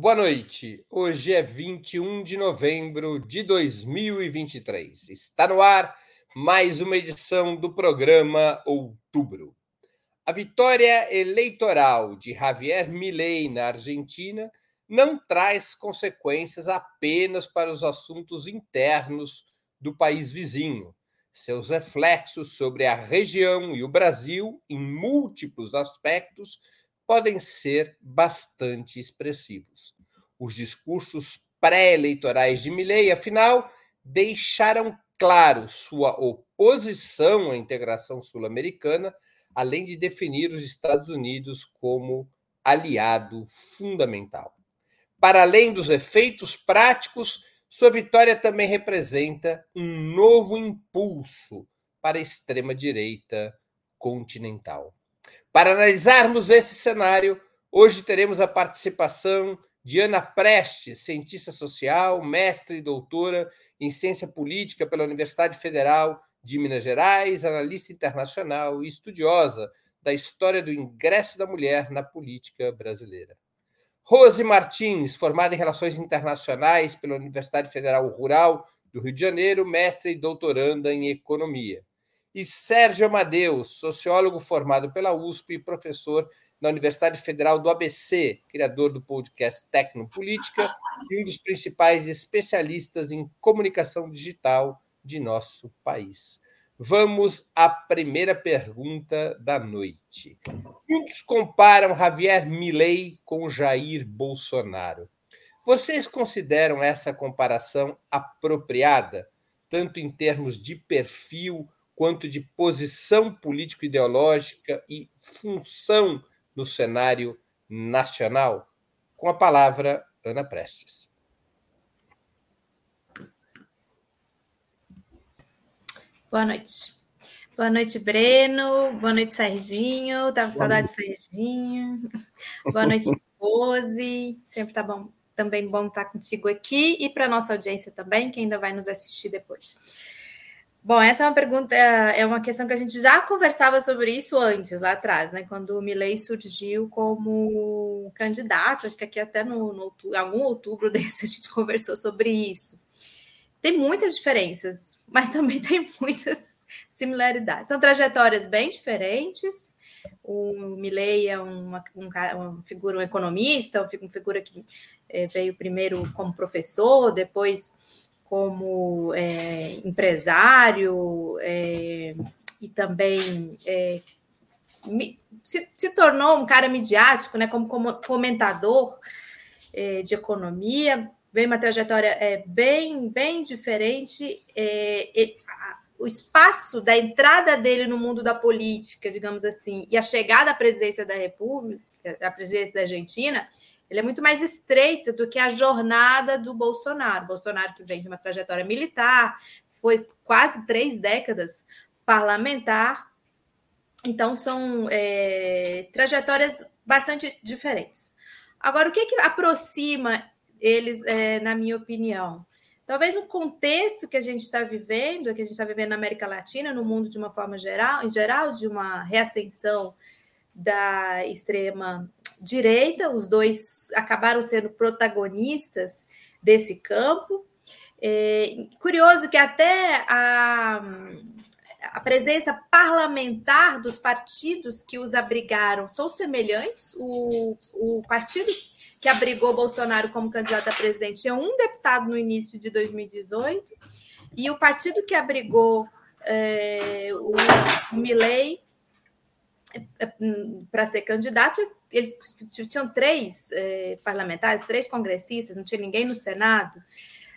Boa noite. Hoje é 21 de novembro de 2023. Está no ar mais uma edição do programa Outubro. A vitória eleitoral de Javier Milei na Argentina não traz consequências apenas para os assuntos internos do país vizinho. Seus reflexos sobre a região e o Brasil, em múltiplos aspectos, podem ser bastante expressivos. Os discursos pré-eleitorais de Milley, afinal, deixaram claro sua oposição à integração sul-americana, além de definir os Estados Unidos como aliado fundamental. Para além dos efeitos práticos, sua vitória também representa um novo impulso para a extrema-direita continental. Para analisarmos esse cenário, hoje teremos a participação de Ana Prestes, cientista social, mestre e doutora em ciência política pela Universidade Federal de Minas Gerais, analista internacional e estudiosa da história do ingresso da mulher na política brasileira. Rose Martins, formada em Relações Internacionais pela Universidade Federal Rural do Rio de Janeiro, mestre e doutoranda em Economia e Sérgio Amadeus, sociólogo formado pela USP e professor na Universidade Federal do ABC, criador do podcast Tecnopolítica e um dos principais especialistas em comunicação digital de nosso país. Vamos à primeira pergunta da noite. Muitos comparam Javier Milei com Jair Bolsonaro. Vocês consideram essa comparação apropriada, tanto em termos de perfil quanto de posição político-ideológica e função no cenário nacional? Com a palavra, Ana Prestes. Boa noite. Boa noite, Breno. Boa noite, Serginho. Tava com saudade do Serginho. Boa noite, Rose. Sempre tá bom, também bom estar contigo aqui e para nossa audiência também, que ainda vai nos assistir depois. Bom, essa é uma pergunta, é uma questão que a gente já conversava sobre isso antes, lá atrás, né? Quando o Milley surgiu como candidato, acho que aqui até no, no algum outubro desse a gente conversou sobre isso. Tem muitas diferenças, mas também tem muitas similaridades. São trajetórias bem diferentes. O Milley é uma, um, uma figura, um economista, uma figura que é, veio primeiro como professor, depois como é, empresário é, e também é, se, se, tornou um cara midiático, né, como, como comentador é, de economia, vem uma trajetória é, bem, bem diferente. É, o espaço da entrada dele no mundo da política, digamos assim, e a chegada à presidência da República, à presidência da Argentina, ele é muito mais estreita do que a jornada do Bolsonaro. Bolsonaro que vem de uma trajetória militar, foi quase três décadas parlamentar. Então, são é, trajetórias bastante diferentes. Agora, o que, que aproxima eles, é, na minha opinião? Talvez o contexto que a gente está vivendo, que a gente está vivendo na América Latina, no mundo de uma forma geral, em geral, de uma reascensão da extrema direita, os dois acabaram sendo protagonistas desse campo. É, curioso que até a, a presença parlamentar dos partidos que os abrigaram são semelhantes. O, o partido que abrigou Bolsonaro como candidato a presidente tinha um deputado no início de 2018, e o partido que abrigou é, o, o Milley é, é, para ser candidato eles tinham três eh, parlamentares, três congressistas, não tinha ninguém no Senado.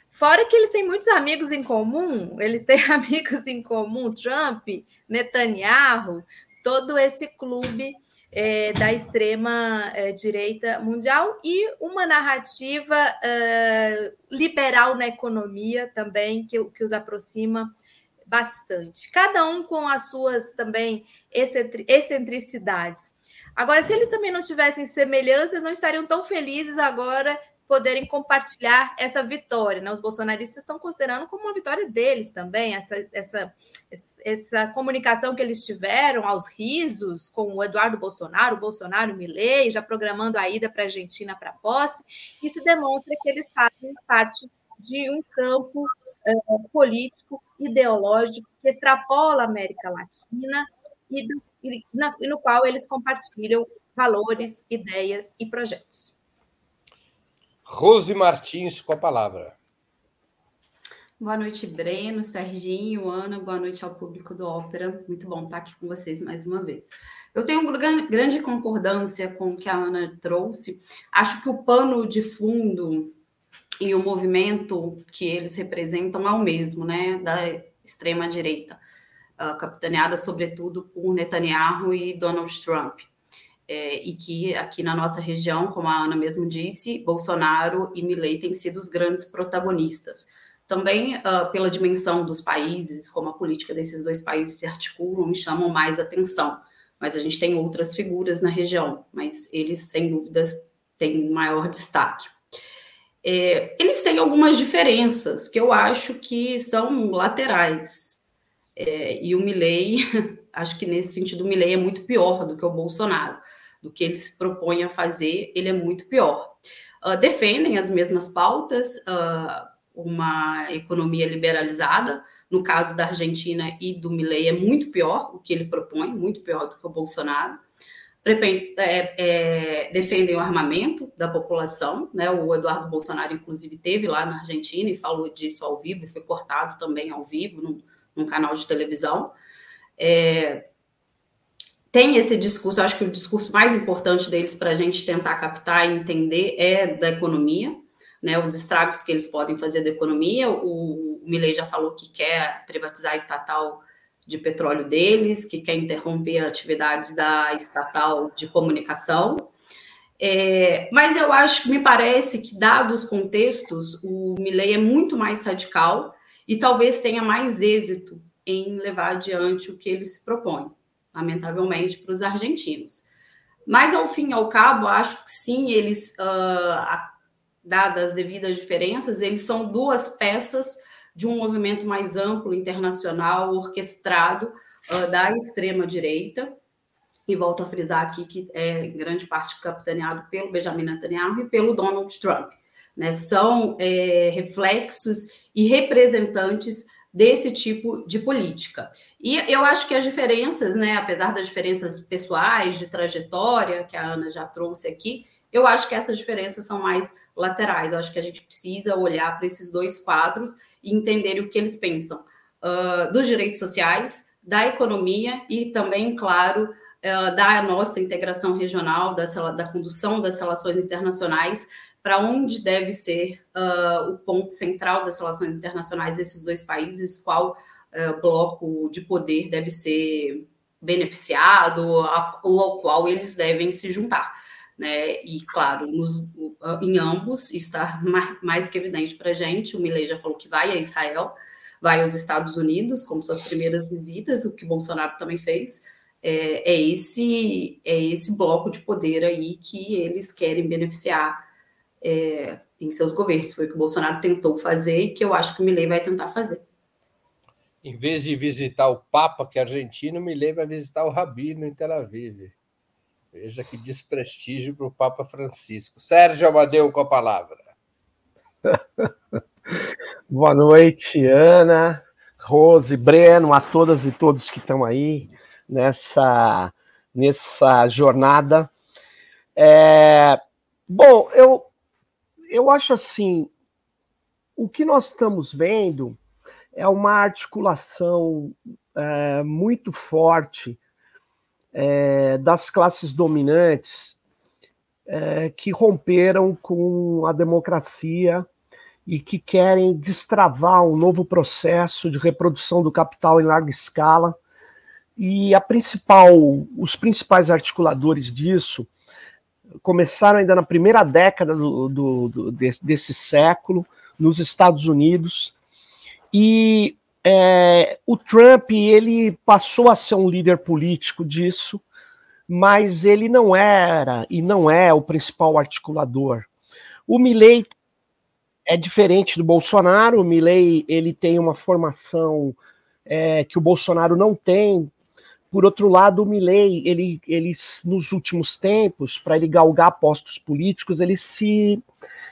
Fora que eles têm muitos amigos em comum, eles têm amigos em comum, Trump, Netanyahu, todo esse clube eh, da extrema eh, direita mundial e uma narrativa liberal na economia também que, que os aproxima bastante. Cada um com as suas também excentricidades. Agora, se eles também não tivessem semelhanças, não estariam tão felizes agora poderem compartilhar essa vitória. Né? Os bolsonaristas estão considerando como uma vitória deles também, essa, essa, essa comunicação que eles tiveram aos risos com o Eduardo Bolsonaro, o Bolsonaro Milley, já programando a ida para a Argentina para posse. Isso demonstra que eles fazem parte de um campo uh, político, ideológico, que extrapola a América Latina e, do, e, na, e no qual eles compartilham valores, ideias e projetos. Rose Martins com a palavra. Boa noite, Breno, Serginho, Ana, boa noite ao público do Ópera. Muito bom estar aqui com vocês mais uma vez. Eu tenho grande concordância com o que a Ana trouxe. Acho que o pano de fundo e o movimento que eles representam é o mesmo, né? Da extrema-direita, uh, capitaneada sobretudo por Netanyahu e Donald Trump é, e que aqui na nossa região, como a Ana mesmo disse, Bolsonaro e Milley têm sido os grandes protagonistas. Também uh, pela dimensão dos países, como a política desses dois países se articulam, me chamam mais atenção. Mas a gente tem outras figuras na região, mas eles, sem dúvidas, têm maior destaque. É, eles têm algumas diferenças que eu acho que são laterais. É, e o Milley, acho que nesse sentido, o Milley é muito pior do que o Bolsonaro do que ele se propõe a fazer, ele é muito pior. Uh, defendem as mesmas pautas, uh, uma economia liberalizada, no caso da Argentina e do Milei é muito pior o que ele propõe, muito pior do que o Bolsonaro. É, é, defendem o armamento da população, né? O Eduardo Bolsonaro, inclusive, teve lá na Argentina e falou disso ao vivo, foi cortado também ao vivo num, num canal de televisão. É, tem esse discurso, acho que o discurso mais importante deles para a gente tentar captar e entender é da economia, né, os estragos que eles podem fazer da economia. O, o Milley já falou que quer privatizar a estatal de petróleo deles, que quer interromper atividades da estatal de comunicação. É, mas eu acho que me parece que, dados os contextos, o Milley é muito mais radical e talvez tenha mais êxito em levar adiante o que ele se propõe lamentavelmente, para os argentinos. Mas, ao fim e ao cabo, acho que sim, eles, uh, dadas as devidas diferenças, eles são duas peças de um movimento mais amplo, internacional, orquestrado uh, da extrema-direita. E volto a frisar aqui que é em grande parte capitaneado pelo Benjamin Netanyahu e pelo Donald Trump. Né? São é, reflexos e representantes desse tipo de política. E eu acho que as diferenças, né, apesar das diferenças pessoais, de trajetória, que a Ana já trouxe aqui, eu acho que essas diferenças são mais laterais. Eu acho que a gente precisa olhar para esses dois quadros e entender o que eles pensam uh, dos direitos sociais, da economia e também, claro, uh, da nossa integração regional, da, da condução das relações internacionais para onde deve ser uh, o ponto central das relações internacionais desses dois países, qual uh, bloco de poder deve ser beneficiado a, ou ao qual eles devem se juntar. Né? E, claro, nos, em ambos está mais, mais que evidente para a gente. O Milley já falou que vai a Israel, vai aos Estados Unidos, como suas primeiras visitas, o que Bolsonaro também fez. É, é esse, é esse bloco de poder aí que eles querem beneficiar é, em seus governos. Foi o que o Bolsonaro tentou fazer e que eu acho que o Milley vai tentar fazer. Em vez de visitar o Papa, que é argentino, o Milley vai visitar o Rabino em Tel Aviv. Veja que desprestígio para o Papa Francisco. Sérgio Amadeu com a palavra. Boa noite, Ana, Rose, Breno, a todas e todos que estão aí nessa, nessa jornada. É, bom, eu eu acho assim, o que nós estamos vendo é uma articulação é, muito forte é, das classes dominantes é, que romperam com a democracia e que querem destravar um novo processo de reprodução do capital em larga escala. E a principal, os principais articuladores disso começaram ainda na primeira década do, do, do desse, desse, século, nos Estados Unidos, e é, o Trump ele passou a ser um líder político disso, mas ele não era e não é o principal articulador. O Milley é diferente do Bolsonaro. O Milley ele tem uma formação é, que o Bolsonaro não tem. Por outro lado, o Milley, ele, ele nos últimos tempos, para ele galgar postos políticos, ele se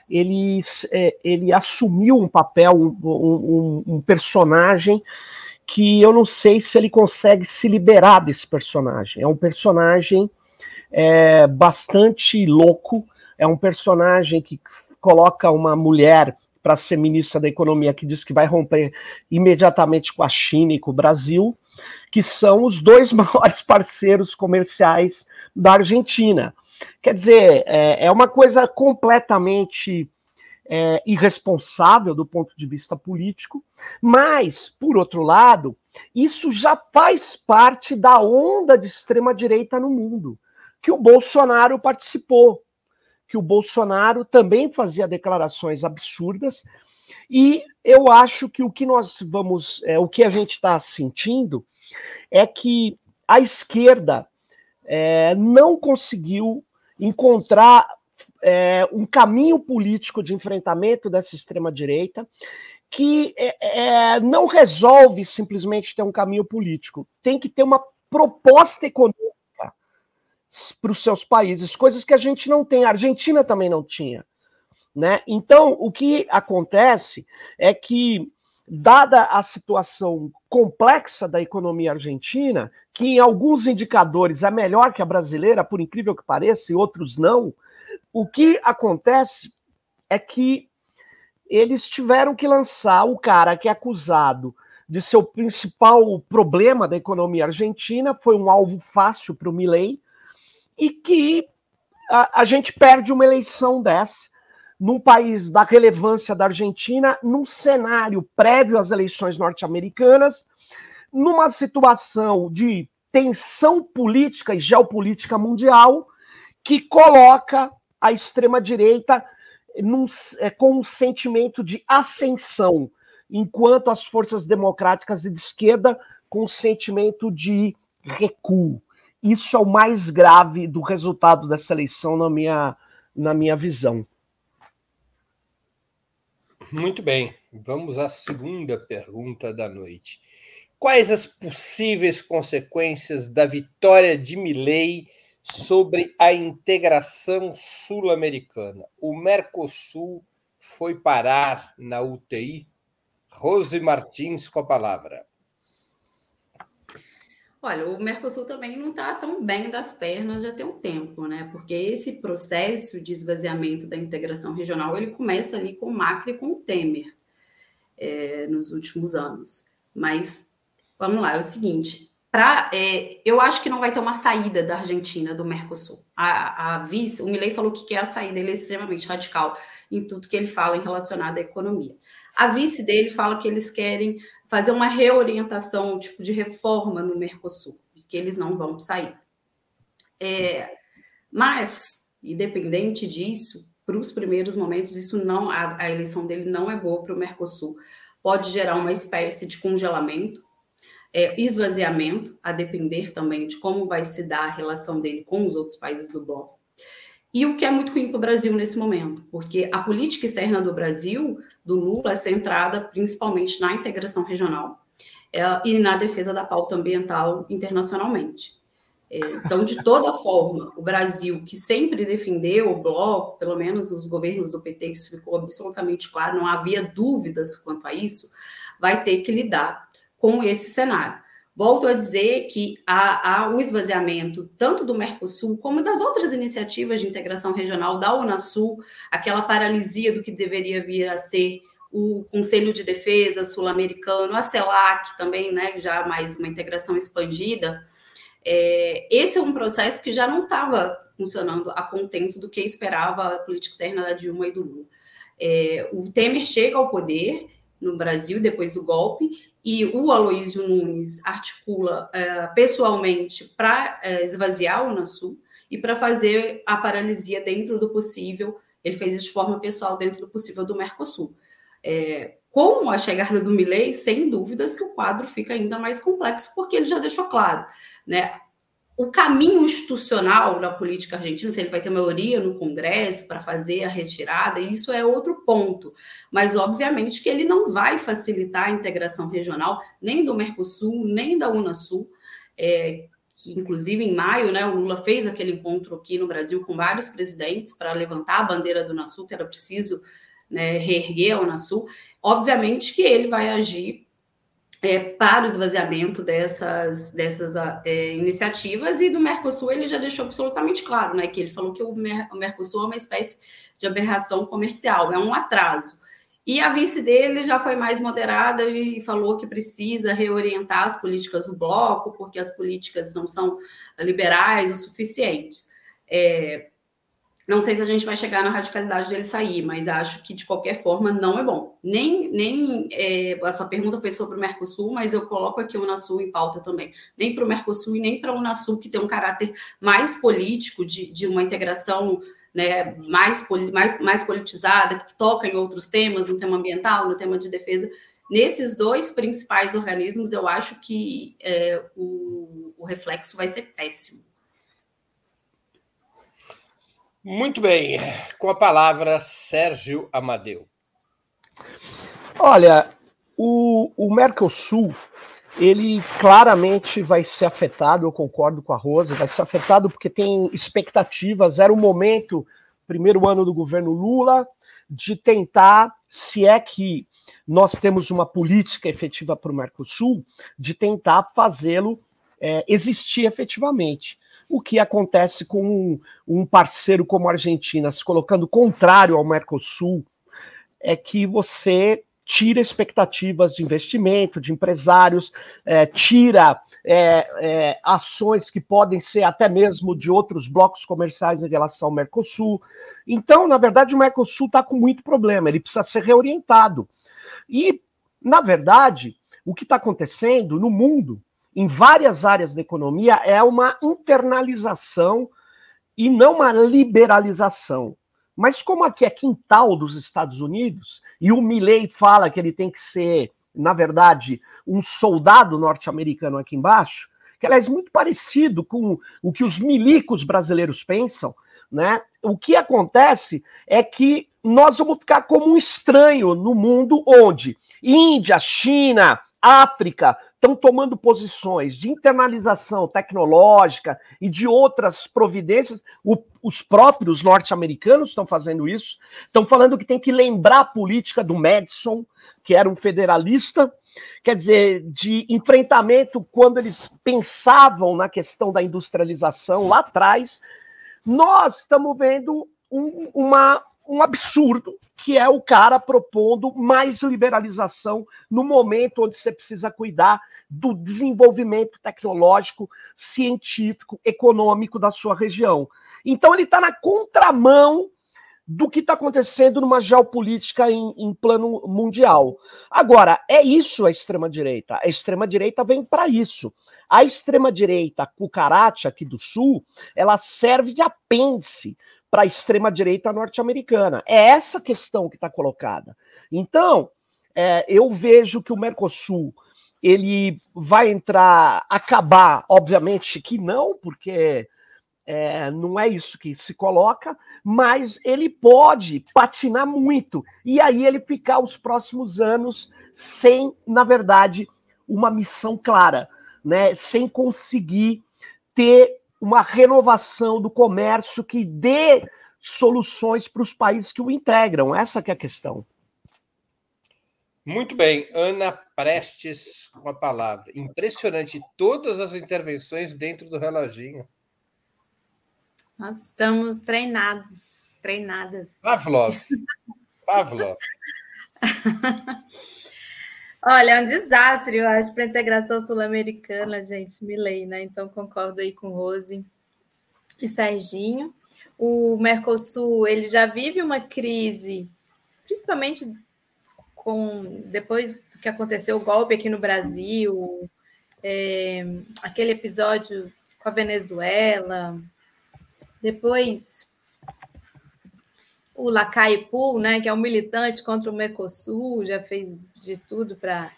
ele, é, ele assumiu um papel, um, um, um, personagem que eu não sei se ele consegue se liberar desse personagem. É um personagem é, bastante louco, é um personagem que coloca uma mulher para ser ministra da Economia que diz que vai romper imediatamente com a China e com o Brasil, que são os dois maiores parceiros comerciais da Argentina. Quer dizer, é, é uma coisa completamente é, irresponsável do ponto de vista político, mas, por outro lado, isso já faz parte da onda de extrema-direita no mundo, que o Bolsonaro participou, que o Bolsonaro também fazia declarações absurdas, e eu acho que o que nós vamos, é, o que a gente está sentindo é que a esquerda é, não conseguiu encontrar é, um caminho político de enfrentamento dessa extrema-direita que é, é, não resolve simplesmente ter um caminho político, tem que ter uma proposta econômica para os seus países, coisas que a gente não tem, a Argentina também não tinha. Né? Então, o que acontece é que, dada a situação complexa da economia argentina, que em alguns indicadores é melhor que a brasileira, por incrível que pareça, e outros não, o que acontece é que eles tiveram que lançar o cara que é acusado de ser o principal problema da economia argentina, foi um alvo fácil para o Milley, e que a, a, gente perde uma eleição dessa num país da relevância da Argentina, num cenário prévio às eleições norte-americanas, numa situação de tensão política e geopolítica mundial que coloca a extrema-direita é, com um sentimento de ascensão, enquanto as forças democráticas e de esquerda com um sentimento de recuo. Isso é o mais grave do resultado dessa eleição, na minha, na minha visão. Muito bem, vamos à segunda pergunta da noite. Quais as possíveis consequências da vitória de Milley sobre a integração sul-americana. O Mercosul foi parar na UTI. Rose Martins com a palavra. Olha, o Mercosul também não está tão bem das pernas já tem um tempo, né? Porque esse processo de esvaziamento da integração regional ele começa ali com o Macri e com o Temer é, nos últimos anos. Mas vamos lá, é o seguinte: Pra, é, eu acho que não vai ter uma saída da Argentina do Mercosul. A, a vice, o Milei falou que quer a saída, ele é extremamente radical em tudo que ele fala em relacionado à economia. A vice dele fala que eles querem fazer uma reorientação, um tipo de reforma no Mercosul, que eles não vão sair. É, mas, independente disso, para os primeiros momentos, isso não, a, a eleição dele não é boa para o Mercosul. Pode gerar uma espécie de congelamento é, esvaziamento, a depender também de como vai se dar a relação dele com os outros países do bloco. E o que é muito ruim para o Brasil nesse momento, porque a política externa do Brasil, do Lula, é centrada principalmente na integração regional é, e na defesa da pauta ambiental internacionalmente. É, então, de toda forma, o Brasil, que sempre defendeu o bloco, pelo menos os governos do PT, isso ficou absolutamente claro, não havia dúvidas quanto a isso, vai ter que lidar com esse cenário. Volto a dizer que há, há, o esvaziamento tanto do Mercosul como das outras iniciativas de integração regional da Unasul, aquela paralisia do que deveria vir a ser o Conselho de Defesa sul-americano, a CELAC também, né, já mais uma integração expandida. É, esse é um processo que já não estava funcionando a contento do que esperava a política externa da Dilma e do Lula. É, o Temer chega ao poder no Brasil depois do golpe e o Aloísio Nunes articula uh, pessoalmente para uh, esvaziar o Unasul e para fazer a paralisia dentro do possível. Ele fez isso de forma pessoal dentro do possível do Mercosul. É, com a chegada do Milley, sem dúvidas que o quadro fica ainda mais complexo, porque ele já deixou claro, né? O caminho institucional da política argentina, se ele vai ter maioria no Congresso para fazer a retirada, isso é outro ponto. Mas, obviamente, que ele não vai facilitar a integração regional nem do Mercosul, nem da Unasul, é, que, inclusive, em maio, né, o Lula fez aquele encontro aqui no Brasil com vários presidentes para levantar a bandeira do Unasul, que era preciso né, reerguer a Unasul. Obviamente que ele vai agir é, para o esvaziamento dessas, dessas é, iniciativas, e do Mercosul ele já deixou absolutamente claro, né, que ele falou que o, Mer o Mercosul é uma espécie de aberração comercial, é um atraso. E a vice dele já foi mais moderada e falou que precisa reorientar as políticas do bloco, porque as políticas não são liberais o suficientes. É, não sei se a gente vai chegar na radicalidade dele sair, mas acho que de qualquer forma não é bom. Nem, nem é, a sua pergunta foi sobre o Mercosul, mas eu coloco aqui o Unasul em pauta também. Nem para o Mercosul e nem para o Unasul, que tem um caráter mais político, de, de uma integração né, mais, mais, mais politizada, que toca em outros temas, no tema ambiental, no tema de defesa. Nesses dois principais organismos, eu acho que é, o, o reflexo vai ser péssimo. Muito bem, com a palavra Sérgio Amadeu. Olha, o, o Mercosul, ele claramente vai ser afetado, eu concordo com a Rosa, vai ser afetado porque tem expectativas, era o momento, primeiro ano do governo Lula, de tentar, se é que nós temos uma política efetiva para o Mercosul, de tentar fazê-lo é, existir efetivamente o que acontece com um, um parceiro como a Argentina se colocando contrário ao Mercosul é que você tira expectativas de investimento, de empresários, é, tira é, é, ações que podem ser até mesmo de outros blocos comerciais em relação ao Mercosul. Então, na verdade, o Mercosul está com muito problema, ele precisa ser reorientado. E, na verdade, o que está acontecendo no mundo em várias áreas da economia é uma internalização e não uma liberalização. Mas como aqui é quintal dos Estados Unidos, e o Milley fala que ele tem que ser, na verdade, um soldado norte-americano aqui embaixo, que é muito parecido com o que os milicos brasileiros pensam, né? O que acontece é que nós vamos ficar como um estranho no mundo onde Índia, China, África estão tomando posições de internalização tecnológica e de outras providências. O, os próprios norte-americanos estão fazendo isso. Estão falando que tem que lembrar a política do Madison, que era um federalista, quer dizer, de enfrentamento quando eles pensavam na questão da industrialização lá atrás. Nós estamos vendo um, uma, um absurdo, que é o cara propondo mais liberalização no momento onde você precisa cuidar do desenvolvimento tecnológico, científico, econômico da sua região. Então ele está na contramão do que está acontecendo numa geopolítica em, em, plano mundial. Agora, é isso a extrema-direita. A extrema-direita vem para isso. A extrema-direita cucaracha aqui do Sul, ela serve de apêndice para a extrema-direita norte-americana. É essa questão que está colocada. Então, é, eu vejo que o Mercosul ele vai entrar, acabar, obviamente que não, porque é, não é isso que se coloca, mas ele pode patinar muito e aí ele ficar os próximos anos sem, na verdade, uma missão clara, né? Sem conseguir ter uma renovação do comércio que dê soluções para os países que o integram. Essa que é a questão. Muito bem, Ana Prestes com a palavra. Impressionante todas as intervenções dentro do reloginho. Nós estamos treinados, treinadas. Pavlov. Pavlov. Olha, é um desastre, eu acho, para a integração sul-americana, gente, Milei, né? Então concordo aí com Rose e Serginho. O Mercosul, ele já vive uma crise, principalmente com depois que aconteceu o golpe aqui no Brasil, é, aquele episódio com a Venezuela, depois o Lacai Pool, né, que é um militante contra o Mercosul, já fez de tudo para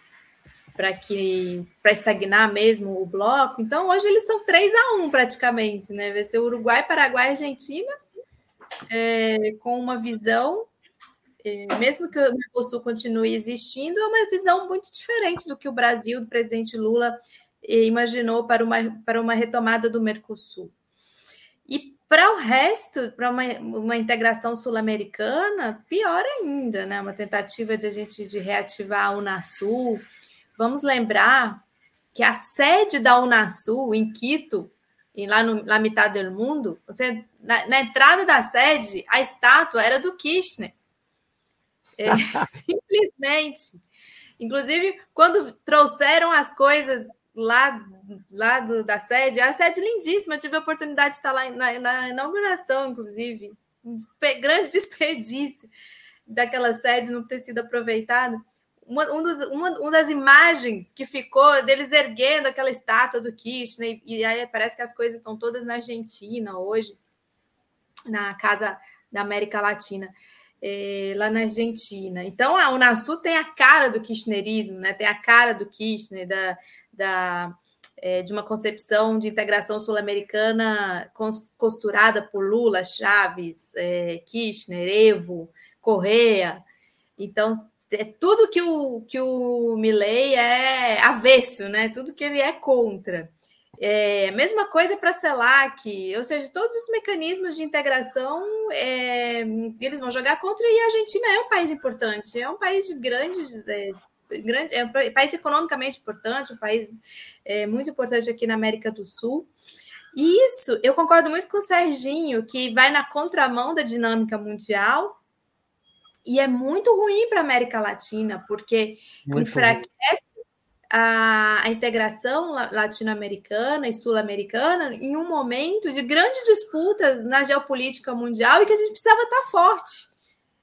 para que para estagnar mesmo o bloco. Então hoje eles são 3 a 1 praticamente, né? Vai ser Uruguai, Paraguai, Argentina, é, com uma visão, é, mesmo que o Mercosul continue existindo, é uma visão muito diferente do que o Brasil, do presidente Lula, é, imaginou para uma, para uma retomada do Mercosul. E para o resto, para uma, uma integração sul-americana, pior ainda, né? Uma tentativa de a gente de reativar a Unasul Vamos lembrar que a sede da Unasul, em Quito, e lá no, na metade do mundo, você, na, na, entrada da sede, a estátua era do Kirchner. É, simplesmente. Inclusive, quando trouxeram as coisas lá, lá do, da sede, a sede lindíssima, eu tive a oportunidade de estar lá na, na inauguração, inclusive. Um grande desperdício daquela sede não ter sido aproveitada uma, um dos, uma, uma das imagens que ficou deles erguendo aquela estátua do Kirchner, e aí parece que as coisas estão todas na Argentina hoje, na Casa da América Latina, é, lá na Argentina. Então a Unasul tem a cara do kirchnerismo, né? tem a cara do Kirchner, da, da, é, de uma concepção de integração sul-americana costurada por Lula, Chaves, é, Kirchner, Evo, Correa. Então é tudo que o, que o Milley é avesso, né? Tudo que ele é contra. É, mesma coisa para a CELAC, ou seja, todos os mecanismos de integração é, eles vão jogar contra e a Argentina é um país importante, é um país de grandes. É, grande, é um país economicamente importante, um país é, muito importante aqui na América do Sul. E isso eu concordo muito com o Serginho, que vai na contramão da dinâmica mundial e é muito ruim para a América Latina, porque muito enfraquece a, a, integração latino-americana e sul-americana em um momento de grandes disputas na geopolítica mundial e que a gente precisava estar forte,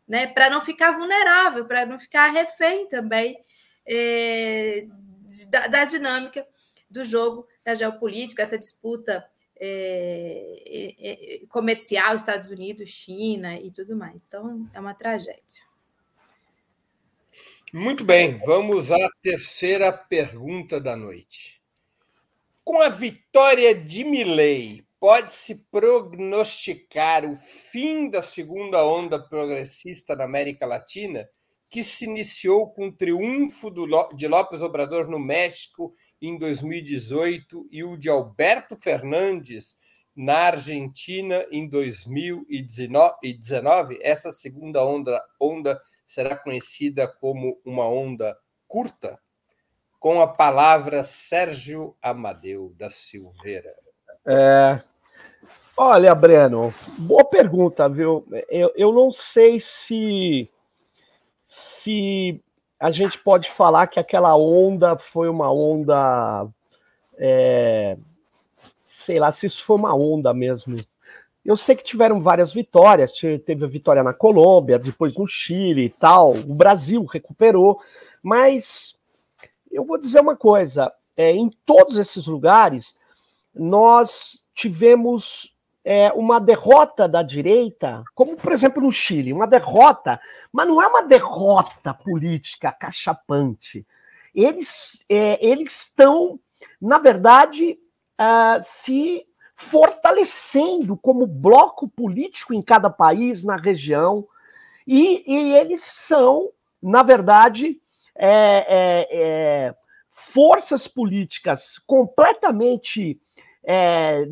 né? Para não ficar vulnerável, para não ficar refém também é, da, da dinâmica do jogo da geopolítica, essa disputa é, é, é, comercial, Estados Unidos, China e tudo mais. Então, é uma tragédia. Muito bem, vamos à terceira pergunta da noite. Com a vitória de Milley, pode-se prognosticar o fim da segunda onda progressista na América Latina, que se iniciou com o triunfo de López Obrador no México em 2018 e o de Alberto Fernandes na Argentina em 2019. Essa segunda onda, onda será conhecida como uma onda curta, com a palavra Sérgio Amadeu da Silveira. É, olha, Breno, boa pergunta, viu? Eu, eu não sei se se a gente pode falar que aquela onda foi uma onda. É, sei lá, se isso foi uma onda mesmo. Eu sei que tiveram várias vitórias, teve a vitória na Colômbia, depois no Chile e tal, o Brasil recuperou, mas eu vou dizer uma coisa: é, em todos esses lugares, nós tivemos é, uma derrota da direita, como por exemplo no Chile, uma derrota, mas não é uma derrota política cachapante. Eles é, eles estão, na verdade, uh, se fortalecendo como bloco político em cada país, na região, e, e eles são, na verdade, é, é, é forças políticas completamente é,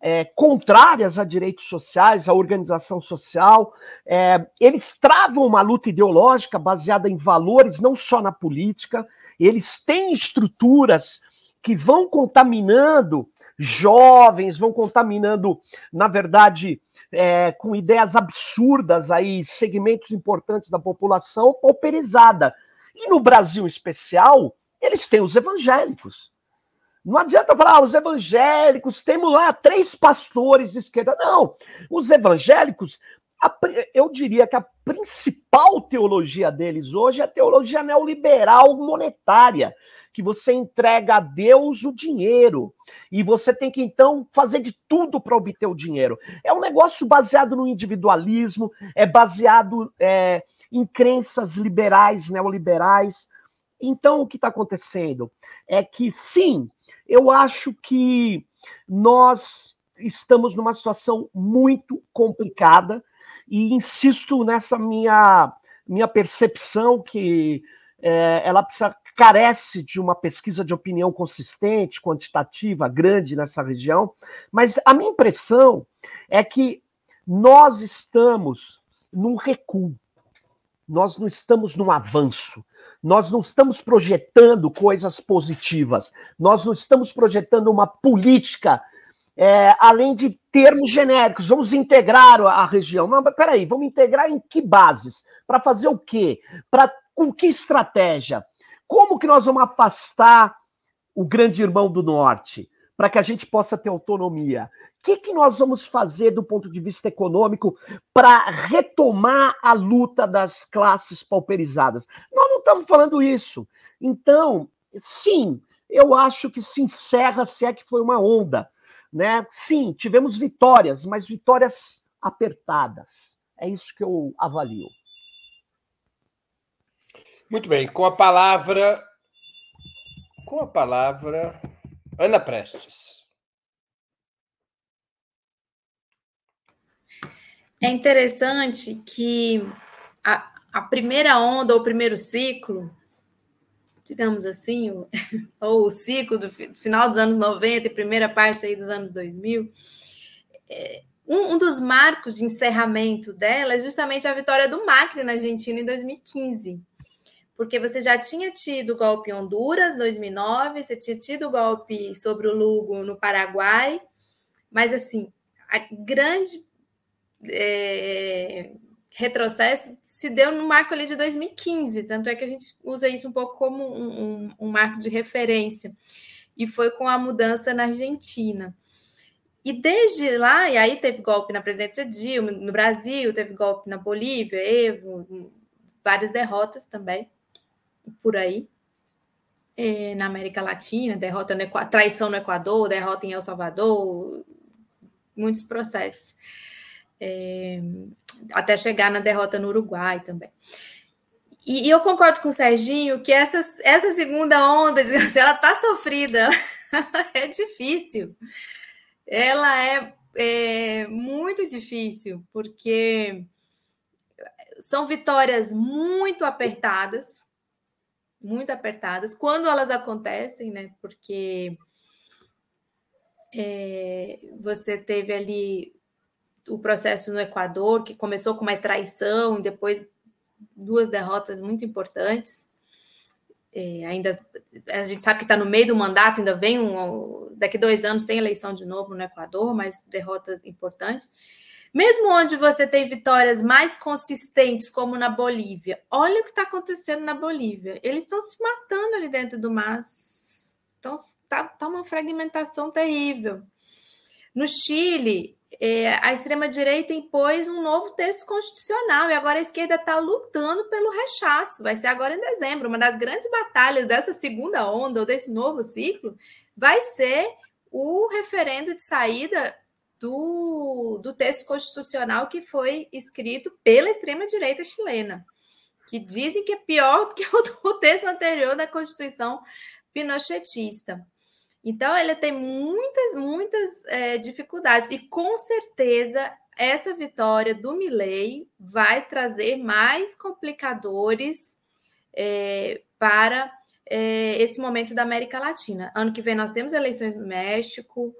é, contrárias a direitos sociais, à organização social. É, eles travam uma luta ideológica baseada em valores, não só na política. Eles têm estruturas que vão contaminando jovens, vão contaminando, na verdade, é, com ideias absurdas aí, segmentos importantes da população pauperizada. E no Brasil em especial, eles têm os evangélicos. Não adianta falar, ah, os evangélicos, temos lá três pastores de esquerda. Não, os evangélicos, eu diria que a principal teologia deles hoje é a teologia neoliberal monetária, que você entrega a Deus o dinheiro e você tem que então fazer de tudo para obter o dinheiro. É um negócio baseado no individualismo, é baseado é, em crenças liberais, neoliberais. Então, o que está acontecendo é que, sim, eu acho que nós estamos numa situação muito complicada e insisto nessa minha, minha percepção que é, ela precisa, carece de uma pesquisa de opinião consistente, quantitativa, grande nessa região, mas a minha impressão é que nós estamos num recuo, nós não estamos num avanço, nós não estamos projetando coisas positivas, nós não estamos projetando uma política é, além de termos genéricos, vamos integrar a região. Não, mas peraí, vamos integrar em que bases? Para fazer o quê? Para com que estratégia? Como que nós vamos afastar o grande irmão do norte para que a gente possa ter autonomia? O que, que nós vamos fazer do ponto de vista econômico para retomar a luta das classes pauperizadas? Não estamos falando isso. Então, sim, eu acho que se encerra, se é que foi uma onda né? Sim, tivemos vitórias, mas vitórias apertadas. É isso que eu avalio. Muito bem, com a palavra com a palavra Ana Prestes. É interessante que a, a primeira onda, ou o primeiro ciclo, digamos assim, o, ou o ciclo do final dos anos 90 e primeira parte aí dos anos 2000, é, um, um, dos marcos de encerramento dela é justamente a vitória do Macri na Argentina em 2015. Porque você já tinha tido o golpe em Honduras, 2009, você tinha tido o golpe sobre o Lugo no Paraguai, mas assim, a grande é, retrocesso se deu no marco ali de 2015, tanto é que a gente usa isso um pouco como um, um, um marco de referência, e foi com a mudança na Argentina. E desde lá, e aí teve golpe na presidência Dilma, no Brasil, teve golpe na Bolívia, Evo, várias derrotas também, por aí. É, na América Latina, derrota no traição no Equador, derrota em El Salvador, muitos processos. É, até chegar na derrota no Uruguai também. E, e eu concordo com o Serginho que essa, essa segunda onda, ela está sofrida, é difícil. Ela é, é muito difícil, porque são vitórias muito apertadas, muito apertadas, quando elas acontecem, né? Porque é, você teve ali o processo no Equador, que começou com uma traição e depois duas derrotas muito importantes. É, ainda a gente sabe que está no meio do mandato, ainda vem um. Daqui dois anos tem eleição de novo no Equador, mas derrota importante. Mesmo onde você tem vitórias mais consistentes, como na Bolívia, olha o que está acontecendo na Bolívia. Eles estão se matando ali dentro do mar. Então, tá, tá uma fragmentação terrível. No Chile, é, a extrema-direita impôs um novo texto constitucional e agora a esquerda está lutando pelo rechaço. Vai ser agora em dezembro. Uma das grandes batalhas dessa segunda onda ou desse novo ciclo vai ser o referendo de saída do, do texto constitucional que foi escrito pela extrema-direita chilena, que dizem que é pior do que o, o texto anterior da Constituição pinochetista. Então, ele tem muitas, muitas é, dificuldades. E com certeza, essa vitória do Milley vai trazer mais complicadores é, para é, esse momento da América Latina. Ano que vem nós temos eleições no México.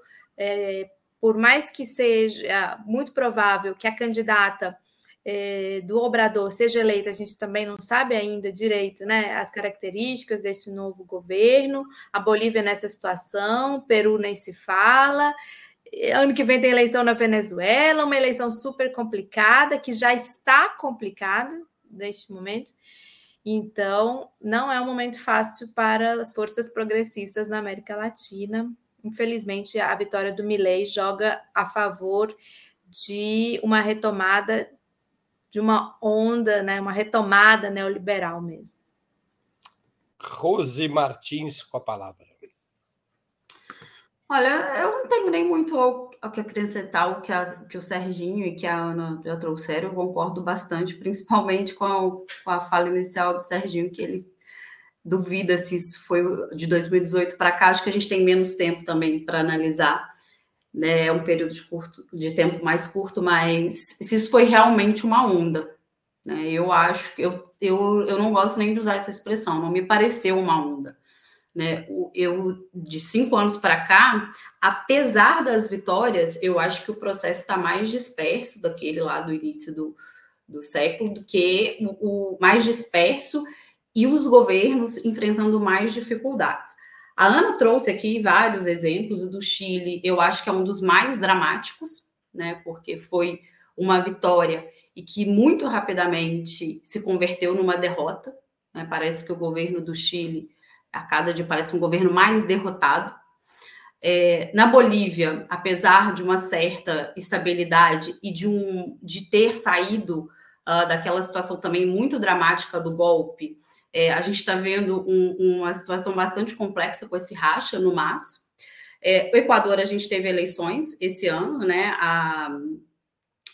Por mais que seja muito provável que a candidata é, do Obrador seja eleita, a gente também não sabe ainda direito né, as características desse novo governo. A Bolívia nessa situação, Peru nem se fala. Ano que vem tem eleição na Venezuela, uma eleição super complicada, que já está complicada neste momento. Então, não é um momento fácil para as forças progressistas na América Latina. Infelizmente, a vitória do Milei joga a favor de uma retomada de uma onda, né, uma retomada neoliberal mesmo. Rose Martins com a palavra. Olha, eu não tenho nem muito ao, ao que acrescentar o que, a, que, o Serginho e que a Ana já trouxeram, eu concordo bastante, principalmente com a, com a fala inicial do Serginho, que ele duvida se isso foi de 2018 para cá, acho que a gente tem menos tempo também para analisar, né? É um período de, curto, de tempo mais curto, mas se isso foi realmente uma onda. Né? Eu acho que eu, eu, eu não gosto nem de usar essa expressão, não me pareceu uma onda. Né? Eu, de cinco anos para cá, apesar das vitórias, eu acho que o processo está mais disperso daquele lá do início do, do século do que o, o mais disperso e os governos enfrentando mais dificuldades. A Ana trouxe aqui vários exemplos, do Chile, eu acho que é um dos mais dramáticos, né? Porque foi uma vitória e que muito rapidamente se converteu numa derrota. Né? Parece que o governo do Chile, a cada dia, parece um governo mais derrotado. É, na Bolívia, apesar de uma certa estabilidade e de, um, de ter saído uh, daquela situação também muito dramática do golpe, é, a gente está vendo um, uma situação bastante complexa com esse racha no MAS. É, o Equador, a gente teve eleições esse ano, né? A,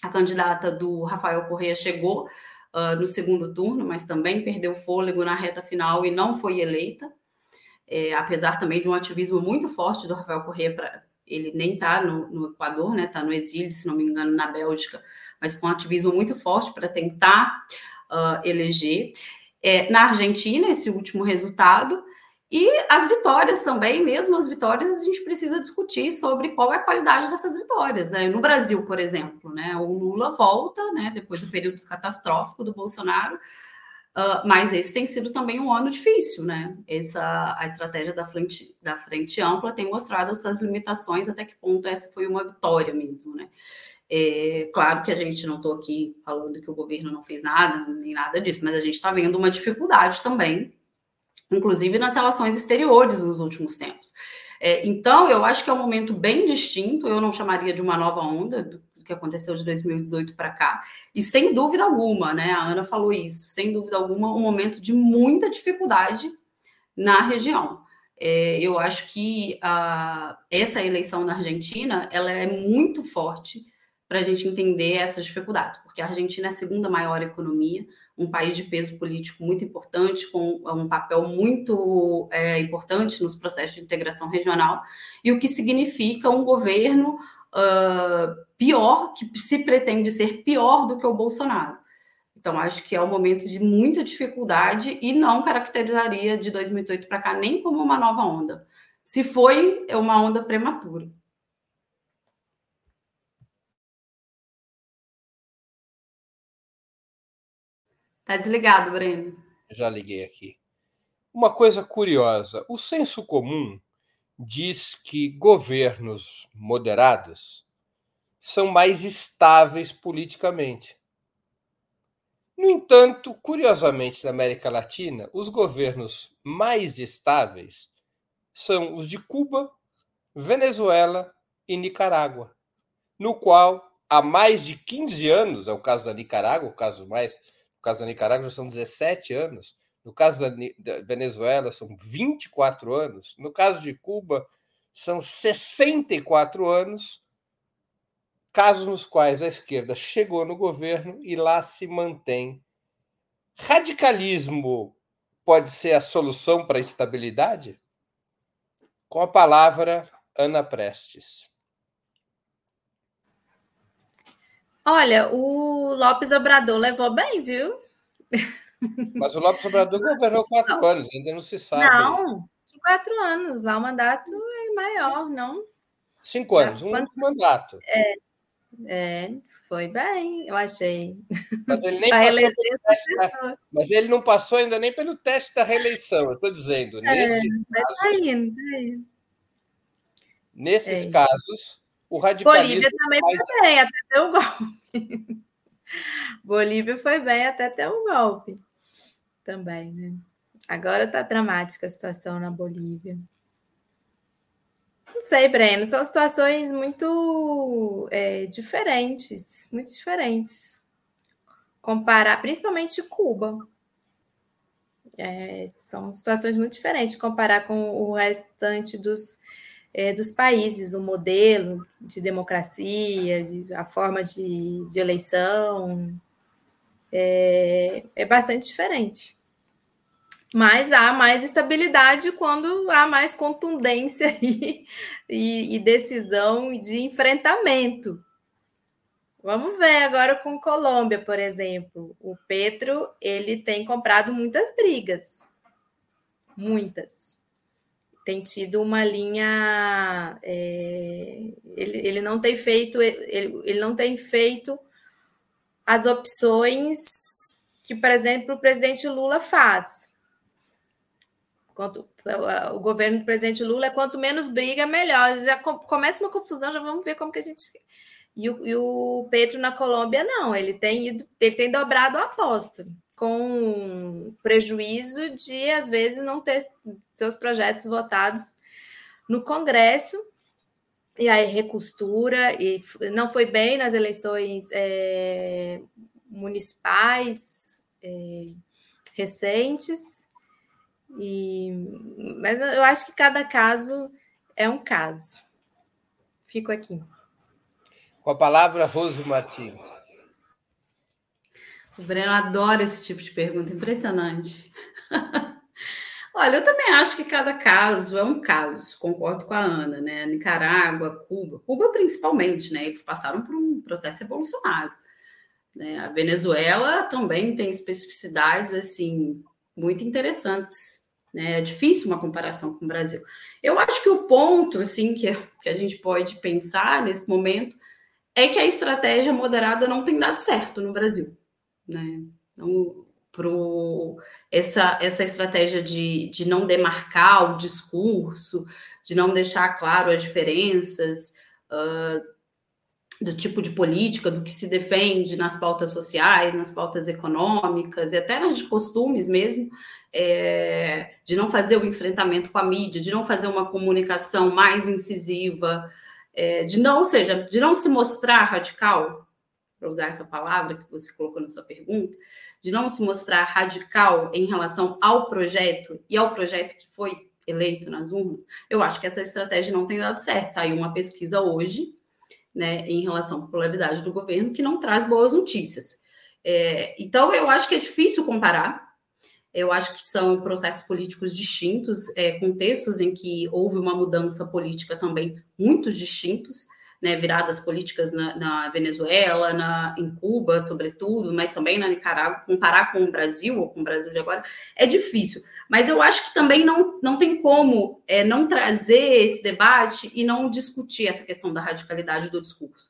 a candidata do Rafael Correa chegou uh, no segundo turno, mas também perdeu fôlego na reta final e não foi eleita. É, apesar também de um ativismo muito forte do Rafael Correa, pra, ele nem está no, no, Equador, né? Está no exílio, se não me engano, na Bélgica, mas com um ativismo muito forte para tentar uh, eleger é, na Argentina, esse último resultado, e as vitórias também, mesmo as vitórias, a gente precisa discutir sobre qual é a qualidade dessas vitórias. Né? No Brasil, por exemplo, né, o Lula volta, né, depois do período catastrófico do Bolsonaro, uh, mas esse tem sido também um ano difícil. Né? Essa, a estratégia da frente, da frente ampla tem mostrado suas limitações, até que ponto essa foi uma vitória mesmo. Né? É, claro que a gente não estou aqui falando que o governo não fez nada, nem nada disso, mas a gente está vendo uma dificuldade também, inclusive nas relações exteriores nos últimos tempos. É, então, eu acho que é um momento bem distinto, eu não chamaria de uma nova onda do que aconteceu de 2018 para cá, e sem dúvida alguma, né? A Ana falou isso, sem dúvida alguma, um momento de muita dificuldade na região. É, eu acho que a, essa eleição na Argentina ela é muito forte para a gente entender essas dificuldades, porque a Argentina é a segunda maior economia, um país de peso político muito importante, com um papel muito é, importante nos processos de integração regional, e o que significa um governo uh, pior, que se pretende ser pior do que o Bolsonaro. Então, acho que é um momento de muita dificuldade e não caracterizaria de 2018 para cá nem como uma nova onda. Se foi, é uma onda prematura. Tá desligado, Breno. Já liguei aqui. Uma coisa curiosa: o senso comum diz que governos moderados são mais estáveis politicamente. No entanto, curiosamente, na América Latina, os governos mais estáveis são os de Cuba, Venezuela e Nicarágua, no qual há mais de 15 anos, é o caso da Nicarágua, o caso mais caso da Nicarágua, são 17 anos. No caso da, da Venezuela, são 24 anos. No caso de Cuba, são 64 anos. Casos nos quais a esquerda chegou no governo e lá se mantém. Radicalismo pode ser a solução para a estabilidade? Com a palavra, Ana Prestes. Olha, o Lopes Obrador levou bem, viu? Mas o Lopes Obrador governou quatro não. anos, ainda não se sabe. Não, quatro anos. Lá o mandato é maior, não? Cinco anos, um quando... mandato. É, é, foi bem, eu achei. Mas ele, nem passou da... Mas ele não passou ainda nem pelo teste da reeleição, eu estou dizendo. É, nesses tá casos, tá indo, tá indo. Nesses é. casos, o radicalismo. Bolívia também foi bem, até ter o golpe. Bolívia foi bem até ter um golpe. Também, né? Agora está dramática a situação na Bolívia. Não sei, Breno, são situações muito é, diferentes, muito diferentes. Comparar, principalmente Cuba. É, são situações muito diferentes comparar com o restante dos é, dos países, o modelo de democracia, de, a forma de, de eleição, é, é, bastante diferente. mas há mais estabilidade quando há mais contundência e, e, e decisão de enfrentamento. Vamos ver agora com Colômbia, por exemplo. O Petro ele tem comprado muitas brigas, muitas. Tem tido uma linha. É, ele, ele não tem feito, ele, ele não tem feito as opções que, por exemplo, o presidente Lula faz. Quanto, o governo do presidente Lula é quanto menos briga, melhor. Já começa uma confusão, já vamos ver como que a gente e o, e o Petro na Colômbia, não, ele tem ido, ele tem dobrado a aposta, com prejuízo de, às vezes, não ter seus projetos votados no Congresso, e aí recostura, e não foi bem nas eleições é, municipais é, recentes, e, mas eu acho que cada caso é um caso. Fico aqui. Com a palavra, Roso Martins. O Breno adora esse tipo de pergunta, impressionante. Olha, eu também acho que cada caso é um caso, concordo com a Ana, né? Nicarágua, Cuba, Cuba principalmente, né? Eles passaram por um processo evolucionário. Né? A Venezuela também tem especificidades, assim, muito interessantes. Né? É difícil uma comparação com o Brasil. Eu acho que o ponto, assim, que, que a gente pode pensar nesse momento é que a estratégia moderada não tem dado certo no Brasil. Né? Então, pro, essa, essa estratégia de, de não demarcar o discurso, de não deixar claro as diferenças uh, do tipo de política, do que se defende nas pautas sociais, nas pautas econômicas e até nas de costumes mesmo, é, de não fazer o enfrentamento com a mídia, de não fazer uma comunicação mais incisiva, é, de não, ou seja, de não se mostrar radical, para usar essa palavra que você colocou na sua pergunta, de não se mostrar radical em relação ao projeto e ao projeto que foi eleito nas urnas, eu acho que essa estratégia não tem dado certo. Saiu uma pesquisa hoje, né, em relação à popularidade do governo, que não traz boas notícias. É, então, eu acho que é difícil comparar, eu acho que são processos políticos distintos, é, contextos em que houve uma mudança política também muito distintos, né, viradas políticas na, na, Venezuela, na, em Cuba, sobretudo, mas também na Nicarágua, comparar com o Brasil ou com o Brasil de agora é difícil. Mas eu acho que também não, não tem como é, não trazer esse debate e não discutir essa questão da radicalidade do discurso.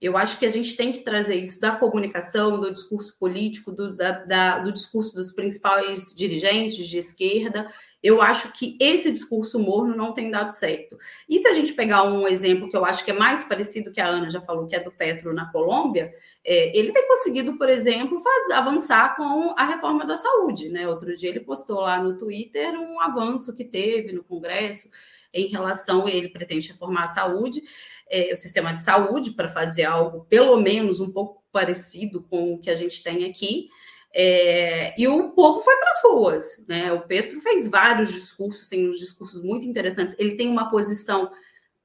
Eu acho que a gente tem que trazer isso da comunicação, do discurso político, do, da, da, do discurso dos principais dirigentes de esquerda. Eu acho que esse discurso morno não tem dado certo. E se a gente pegar um exemplo que eu acho que é mais parecido que a Ana já falou, que é do Petro na Colômbia, é, ele tem conseguido, por exemplo, faz, avançar com a reforma da saúde. Né? Outro dia ele postou lá no Twitter um avanço que teve no Congresso em relação, ele pretende reformar a saúde é, o sistema de saúde para fazer algo pelo menos um pouco parecido com o que a gente tem aqui. É, e o povo foi para as ruas, né? O Petro fez vários discursos, tem uns discursos muito interessantes. Ele tem uma posição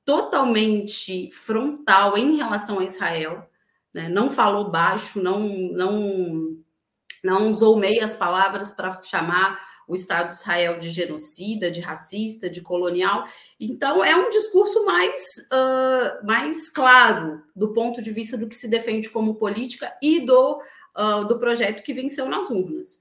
totalmente frontal em relação a Israel, né? Não falou baixo, não não não usou meias palavras para chamar o Estado de Israel de genocida, de racista, de colonial. Então, é um discurso mais, uh, mais claro do ponto de vista do que se defende como política e do, uh, do projeto que venceu nas urnas.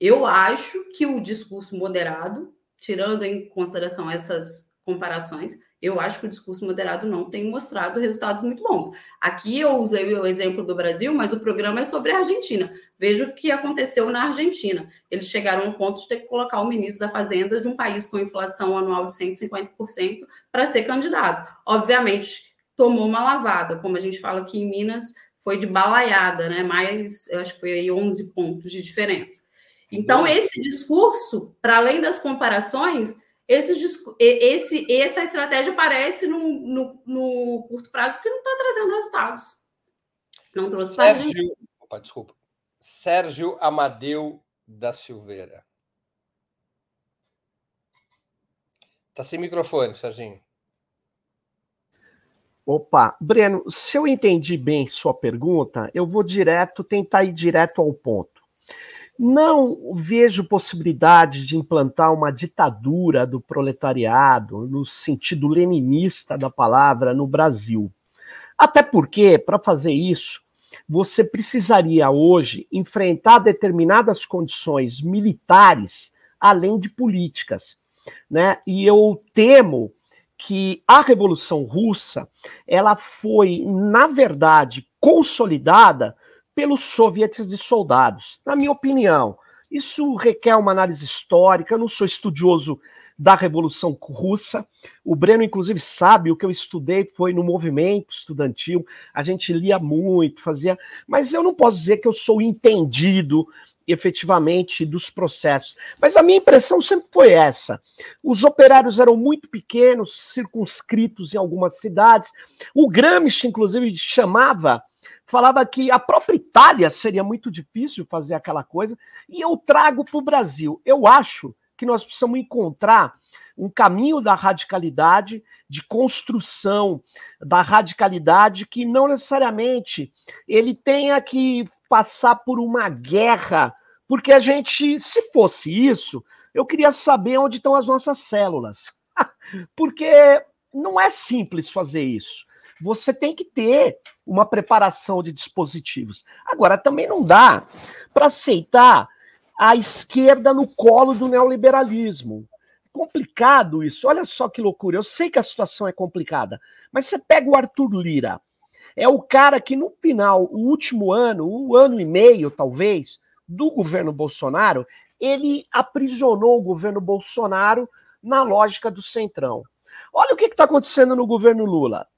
Eu acho que o discurso moderado, tirando em consideração essas comparações, eu acho que o discurso moderado não tem mostrado resultados muito bons. Aqui eu usei o exemplo do Brasil, mas o programa é sobre a Argentina. Veja o que aconteceu na Argentina. Eles chegaram ao ponto de ter que colocar o ministro da Fazenda de um país com inflação anual de 150% para ser candidato. Obviamente, tomou uma lavada, como a gente fala aqui em Minas, foi de balaiada, né? Mais, eu acho que foi aí 11 pontos de diferença. Então, esse discurso, para além das comparações, esse, esse, essa estratégia parece no, no, no curto prazo que não está trazendo resultados. Não trouxe Sérgio, opa, desculpa. Sérgio Amadeu da Silveira. Está sem microfone, Serginho. Opa, Breno, se eu entendi bem sua pergunta, eu vou direto, tentar ir direto ao ponto. não vejo possibilidade de implantar uma ditadura do proletariado, no sentido leninista da palavra, no Brasil. Até porque, para fazer isso, você precisaria hoje enfrentar determinadas condições militares, além de políticas. Né? E eu temo que a Revolução Russa ela foi, na verdade, consolidada pelos sovietes de soldados. Na minha opinião, isso requer uma análise histórica. Eu não sou estudioso da Revolução Russa. O Breno, inclusive, sabe o que eu estudei foi no movimento estudantil. A gente lia muito, fazia. Mas eu não posso dizer que eu sou entendido efetivamente dos processos. Mas a minha impressão sempre foi essa. Os operários eram muito pequenos, circunscritos em algumas cidades. O Gramsci, inclusive, chamava falava que a própria Itália seria muito difícil fazer aquela coisa, e eu trago para o Brasil. Eu acho que nós precisamos encontrar um caminho da radicalidade, de construção da radicalidade, que não necessariamente ele tenha que passar por uma guerra, porque a gente, se fosse isso, eu queria saber onde estão as nossas células. porque não é simples fazer isso você tem que ter uma preparação de dispositivos. Agora, também não dá para aceitar a esquerda no colo do neoliberalismo. Complicado isso. Olha só que loucura. Eu sei que a situação é complicada, mas você pega o Arthur Lira. É o cara que no final, o último ano, um ano e meio talvez, do governo Bolsonaro, ele aprisionou o governo Bolsonaro na lógica do centrão. Olha o que está acontecendo no governo Lula.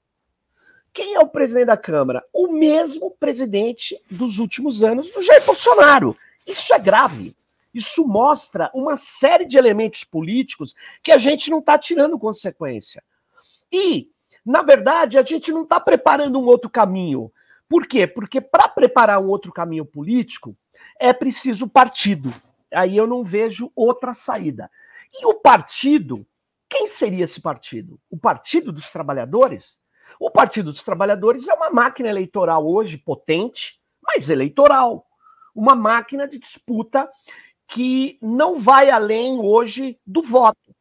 Quem é o presidente da Câmara? O mesmo presidente dos últimos anos do Jair Bolsonaro. Isso é grave. Isso mostra uma série de elementos políticos que a gente não está tirando consequência. E, na verdade, a gente não está preparando um outro caminho. Por quê? Porque para preparar um outro caminho político é preciso partido. Aí eu não vejo outra saída. E o partido, quem seria esse partido? O Partido dos Trabalhadores? O Partido dos Trabalhadores é uma máquina eleitoral hoje potente, mas eleitoral. Uma máquina de disputa que não vai além hoje do voto.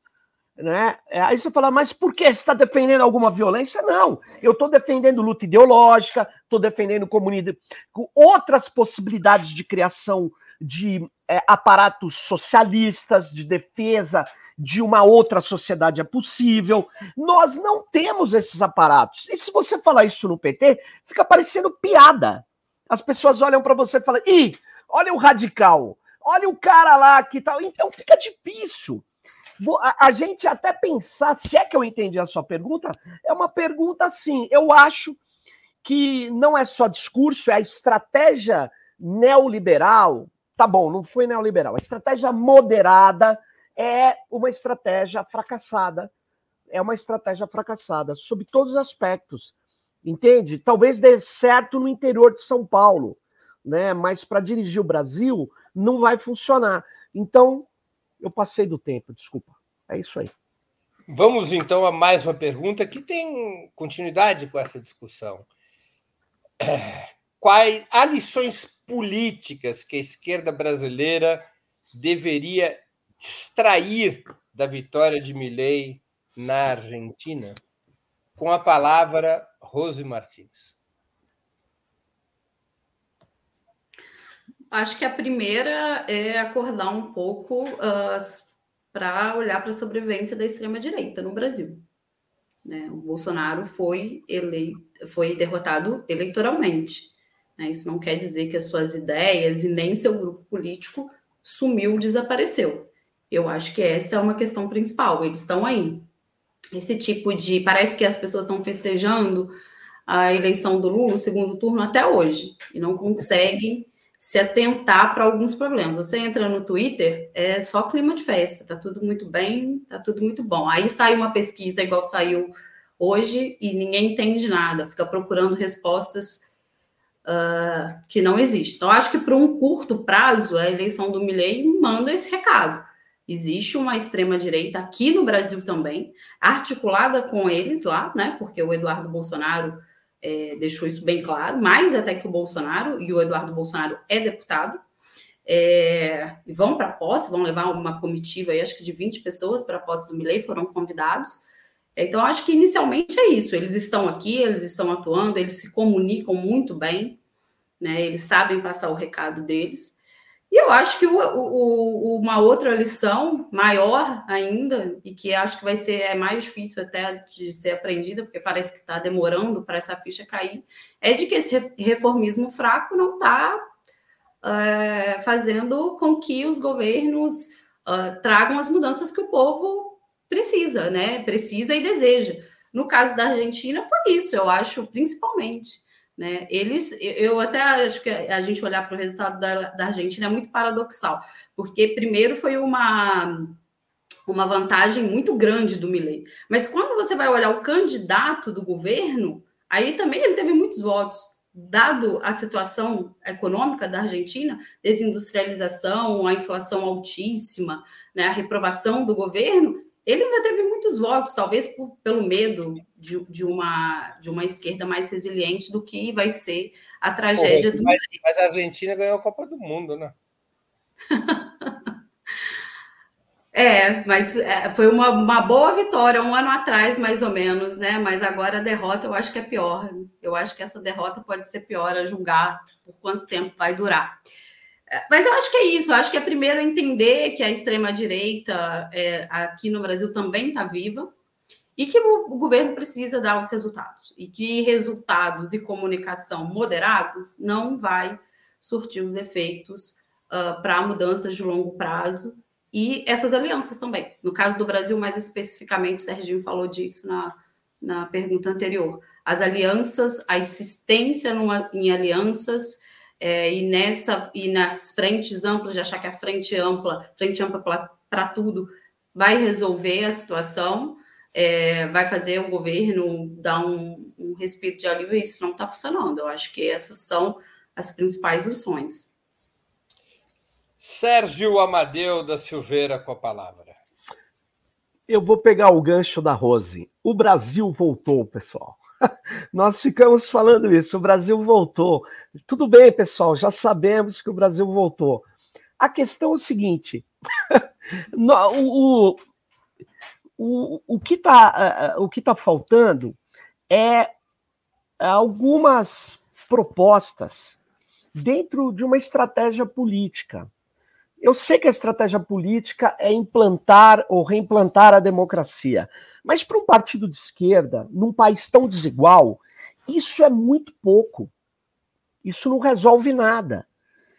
Né? É, aí você fala, mas por que você está defendendo alguma violência? Não, eu estou defendendo luta ideológica, estou defendendo comunidade, outras possibilidades de criação de é, aparatos socialistas, de defesa de uma outra sociedade é possível. Nós não temos esses aparatos. E se você falar isso no PT, fica parecendo piada. As pessoas olham para você e falam: ih, olha o radical, olha o cara lá que tal. Então fica difícil. A, gente até pensar, se é que eu entendi a sua pergunta, é uma pergunta assim. Eu acho que não é só discurso, é a estratégia neoliberal. Tá bom, não foi neoliberal, a estratégia moderada é uma estratégia fracassada. É uma estratégia fracassada, sob todos os aspectos. Entende? Talvez dê certo no interior de São Paulo, né? mas para dirigir o Brasil não vai funcionar. Então, eu passei do tempo, desculpa. É isso aí. Vamos então a mais uma pergunta que tem continuidade com essa discussão. Quais há lições políticas que a esquerda brasileira deveria extrair da vitória de Milley na Argentina? Com a palavra, Rose Martins. Acho que a primeira é acordar um pouco uh, para olhar para a sobrevivência da extrema-direita no Brasil. Né? O Bolsonaro foi, eleito, foi derrotado eleitoralmente. Né? Isso não quer dizer que as suas ideias e nem seu grupo político sumiu, desapareceu. Eu acho que essa é uma questão principal. Eles estão aí. Esse tipo de. Parece que as pessoas estão festejando a eleição do Lula, o segundo turno, até hoje, e não conseguem se atentar para alguns problemas. Você entra no Twitter, é só clima de festa, tá tudo muito bem, tá tudo muito bom. Aí sai uma pesquisa igual saiu hoje e ninguém entende nada, fica procurando respostas uh, que não existem. Então, acho que para um curto prazo, a eleição do Milley manda esse recado. Existe uma extrema-direita aqui no Brasil também, articulada com eles lá, né? Porque o Eduardo Bolsonaro é, deixou isso bem claro, mais até que o Bolsonaro, e o Eduardo Bolsonaro é deputado. é, vão para a posse, vão levar uma comitiva, aí, acho que de 20 pessoas para a posse do Milley, foram convidados. Então, acho que inicialmente é isso. Eles estão aqui, eles estão atuando, eles se comunicam muito bem, né? Eles sabem passar o recado deles. E eu acho que o, o, uma outra lição maior ainda, e que acho que vai ser é mais difícil até de ser aprendida, porque parece que está demorando para essa ficha cair, é de que esse reformismo fraco não está é, fazendo com que os governos uh, tragam as mudanças que o povo precisa, né? Precisa e deseja. No caso da Argentina, foi isso, eu acho, principalmente. Né? Eles, eu até acho que a gente olhar para o resultado da, da Argentina é muito paradoxal, porque primeiro foi uma uma vantagem muito grande do Milley. Mas quando você vai olhar o candidato do governo, aí também ele teve muitos votos, dado a situação econômica da Argentina, desindustrialização, a inflação altíssima, né, a reprovação do governo, ele ainda teve muitos votos, talvez por, pelo medo de, de, uma, de uma esquerda mais resiliente do que vai ser a tragédia Pô, do. Mas, mas, a Argentina ganhou a Copa do Mundo, né? é, mas é, foi uma, uma boa vitória um ano atrás, mais ou menos, né? Mas agora a derrota eu acho que é pior. Eu acho que essa derrota pode ser pior a julgar por quanto tempo vai durar. Mas eu acho que é isso. Eu acho que é primeiro entender que a extrema-direita é, aqui no Brasil também está viva e que o, governo precisa dar os resultados. E que resultados e comunicação moderados não vai surtir os efeitos uh, para mudanças de longo prazo e essas alianças também. No caso do Brasil, mais especificamente, o Serginho falou disso na, na pergunta anterior. As alianças, a insistência numa, em alianças é, e nessa e nas frentes amplas, de achar que a frente ampla, frente ampla para tudo, vai resolver a situação, é, vai fazer o governo dar um, um respiro de alívio, isso não está funcionando. Eu acho que essas são as principais lições. Sérgio Amadeu da Silveira com a palavra. Eu vou pegar o gancho da Rose. O Brasil voltou, pessoal. Nós ficamos falando isso, o Brasil voltou. Tudo bem, pessoal, já sabemos que o Brasil voltou. A questão é o seguinte: o, o, o que está tá faltando é algumas propostas dentro de uma estratégia política. Eu sei que a estratégia política é implantar ou reimplantar a democracia, mas para um partido de esquerda, num país tão desigual, isso é muito pouco. Isso não resolve nada.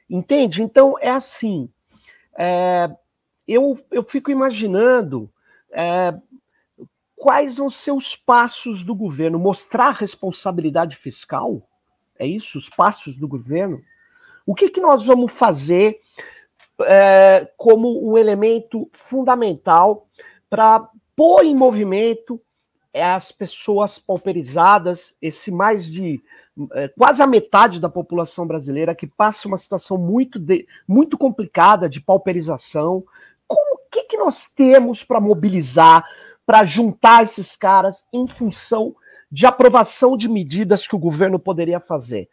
Entende? Então, é assim. É, eu, eu fico imaginando é, quais vão ser os passos do governo. Mostrar responsabilidade fiscal? É isso? Os passos do governo? O que, que nós vamos fazer é, como um elemento fundamental para pôr em movimento as pessoas pauperizadas, esse mais de é, quase a metade da população brasileira que passa uma situação muito, de, muito complicada de pauperização. Como que, que nós temos para mobilizar, para juntar esses caras em função de aprovação de medidas que o governo poderia fazer?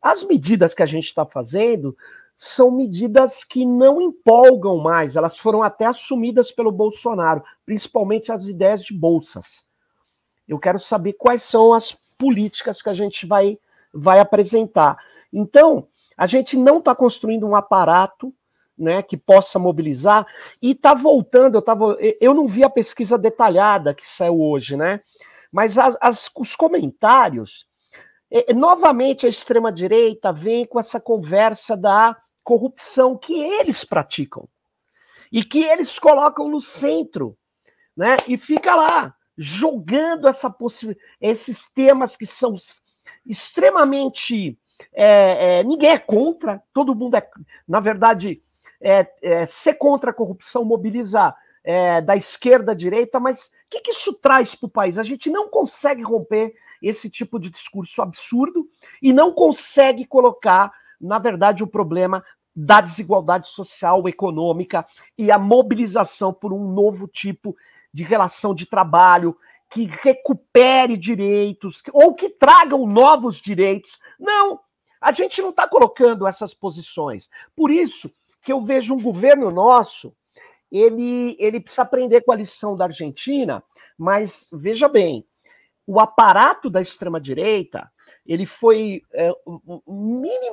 As medidas que a gente está fazendo são medidas que não empolgam mais, elas foram até assumidas pelo Bolsonaro, principalmente as ideias de bolsas. Eu quero saber quais são as políticas que a gente vai, vai apresentar. Então, a gente não está construindo um aparato né, que possa mobilizar e está voltando. Eu, tava, eu não vi a pesquisa detalhada que saiu hoje, né? Mas as, as, os comentários. novamente, a extrema-direita vem com essa conversa da corrupção que eles praticam e que eles colocam no centro, né? E fica lá jogando essa esses temas que são extremamente é, é, ninguém é contra, todo mundo é, na verdade, é, é ser contra a corrupção, mobilizar é, da esquerda à direita, mas o que, que isso traz para o país? A gente não consegue romper esse tipo de discurso absurdo e não consegue colocar, na verdade, o problema da desigualdade social, econômica e a mobilização por um novo tipo de relação de trabalho que recupere direitos ou que tragam novos direitos. Não, A gente não está colocando essas posições. Por isso que eu vejo um governo nosso, ele, ele precisa aprender com a lição da Argentina, mas veja bem, o aparato da extrema-direita ele foi é,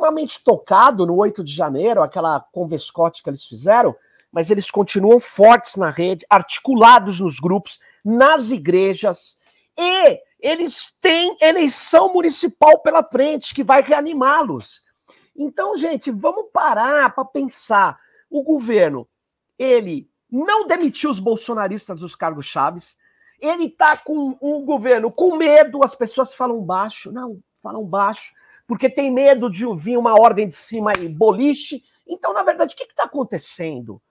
minimamente tocado no 8 de janeiro, aquela convescote que eles fizeram, mas eles continuam fortes na rede, articulados nos grupos, nas igrejas, e eles têm eleição municipal pela frente que vai reanimá-los. Então, gente, vamos parar para pensar. O governo, ele não demitiu os bolsonaristas dos cargos chaves. Ele está com um governo com medo, as pessoas falam baixo. Não, falam baixo, porque tem medo de vir uma ordem de cima e boliche. Então, na verdade, o que está acontecendo? O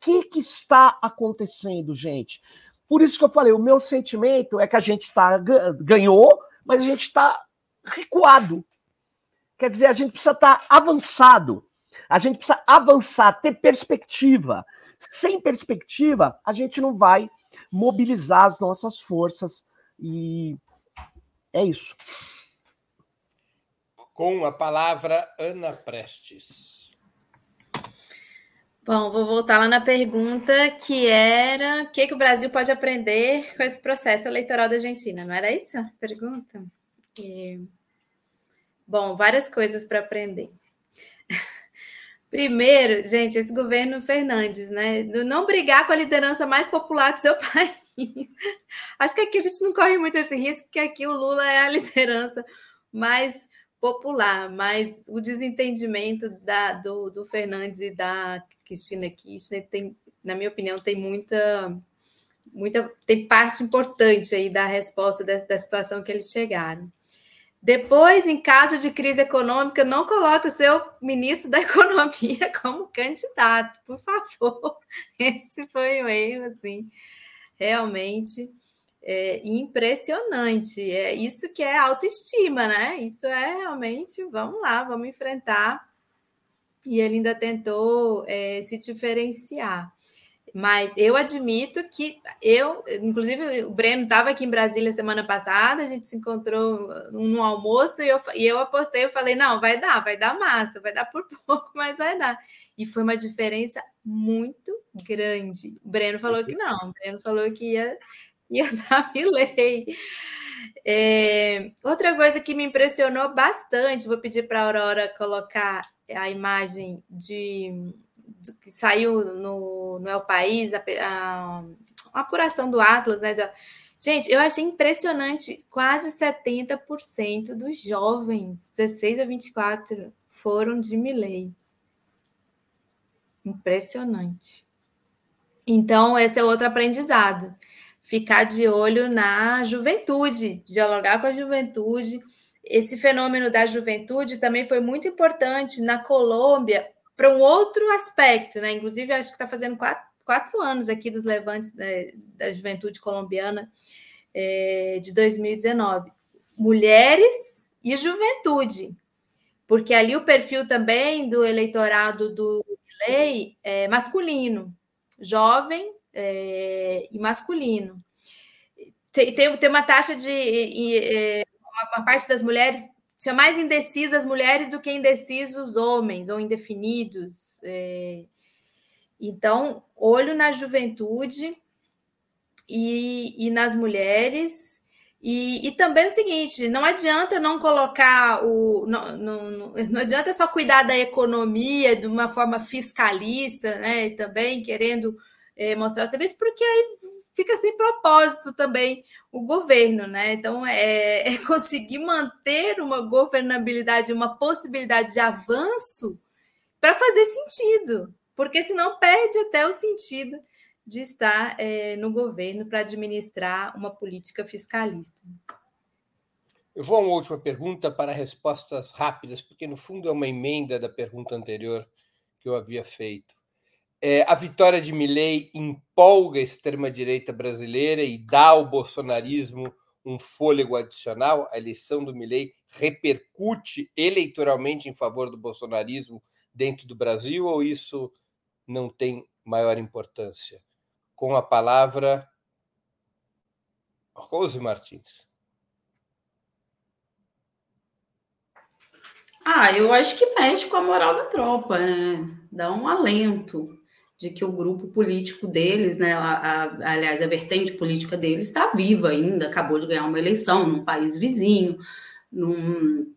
que, que está acontecendo, gente? Por isso que eu falei, o meu sentimento é que a gente está ganhou, mas a gente está recuado. Quer dizer, a gente precisa estar tá avançado. A gente precisa avançar, ter perspectiva. Sem perspectiva, a gente não vai mobilizar as nossas forças. E é isso. Com a palavra, Ana Prestes. Bom, vou voltar lá na pergunta que era o que, que o Brasil pode aprender com esse processo eleitoral da Argentina, não era isso a pergunta? E... Bom, várias coisas para aprender. Primeiro, gente, esse governo Fernandes, né? Não brigar com a liderança mais popular do seu país. Acho que aqui a gente não corre muito esse risco, porque aqui o Lula é a liderança mais popular, mas o desentendimento da, do, do Fernandes e da Cristina Kirchner tem, na minha opinião, tem muita, muita, tem parte importante aí da resposta da, da situação que eles chegaram. Depois, em caso de crise econômica, não coloque o seu ministro da Economia como candidato, por favor. Esse foi um erro, assim, realmente é, impressionante. É isso que é autoestima, né? Isso é realmente, vamos lá, vamos enfrentar e ele ainda tentou é, se diferenciar. Mas eu admito que eu, inclusive, o Breno estava aqui em Brasília semana passada, a gente se encontrou no almoço e eu, e eu apostei, eu falei, não, vai dar, vai dar massa, vai dar por pouco, mas vai dar. E foi uma diferença muito grande. O Breno falou que não, o Breno falou que ia, ia dar milei. É, outra coisa que me impressionou bastante, vou pedir para a Aurora colocar a imagem de, de, que saiu no, no El País, a, a, a apuração do Atlas, né? Da, gente, eu achei impressionante, quase 70% dos jovens, 16 a 24, foram de Milley. Impressionante. Então, esse é outro aprendizado. Ficar de olho na juventude, dialogar com a juventude esse fenômeno da juventude também foi muito importante na Colômbia para um outro aspecto, né? Inclusive, acho que está fazendo quatro, quatro, anos aqui dos levantes né, da juventude colombiana é, de 2019. Mulheres e juventude, porque ali o perfil também do eleitorado do lei é masculino, jovem é, e masculino. Tem, tem, tem, uma taxa de. É, uma parte das mulheres tinha mais indecisas mulheres do que indecisos homens ou indefinidos. É... Então, olho na juventude e, e nas mulheres. E, e, também o seguinte: não adianta não colocar o. Não, não, não adianta só cuidar da economia de uma forma fiscalista, né? Também querendo é, mostrar o serviço, porque aí fica sem propósito também o governo, né? Então, é, é, conseguir manter uma governabilidade, uma possibilidade de avanço para fazer sentido, porque senão perde até o sentido de estar é, no governo para administrar uma política fiscalista. Eu vou a uma última pergunta para respostas rápidas, porque no fundo é uma emenda da pergunta anterior que eu havia feito. É, a vitória de Milley empolga a extrema-direita brasileira e dá ao bolsonarismo um fôlego adicional? A eleição do Milley repercute eleitoralmente em favor do bolsonarismo dentro do Brasil ou isso não tem maior importância? Com a palavra, Rose Martins. Ah, eu acho que mexe com a moral da tropa, né? Dá um alento de que o grupo político deles, né, a, a, aliás, a vertente política deles está viva ainda, acabou de ganhar uma eleição num país vizinho, num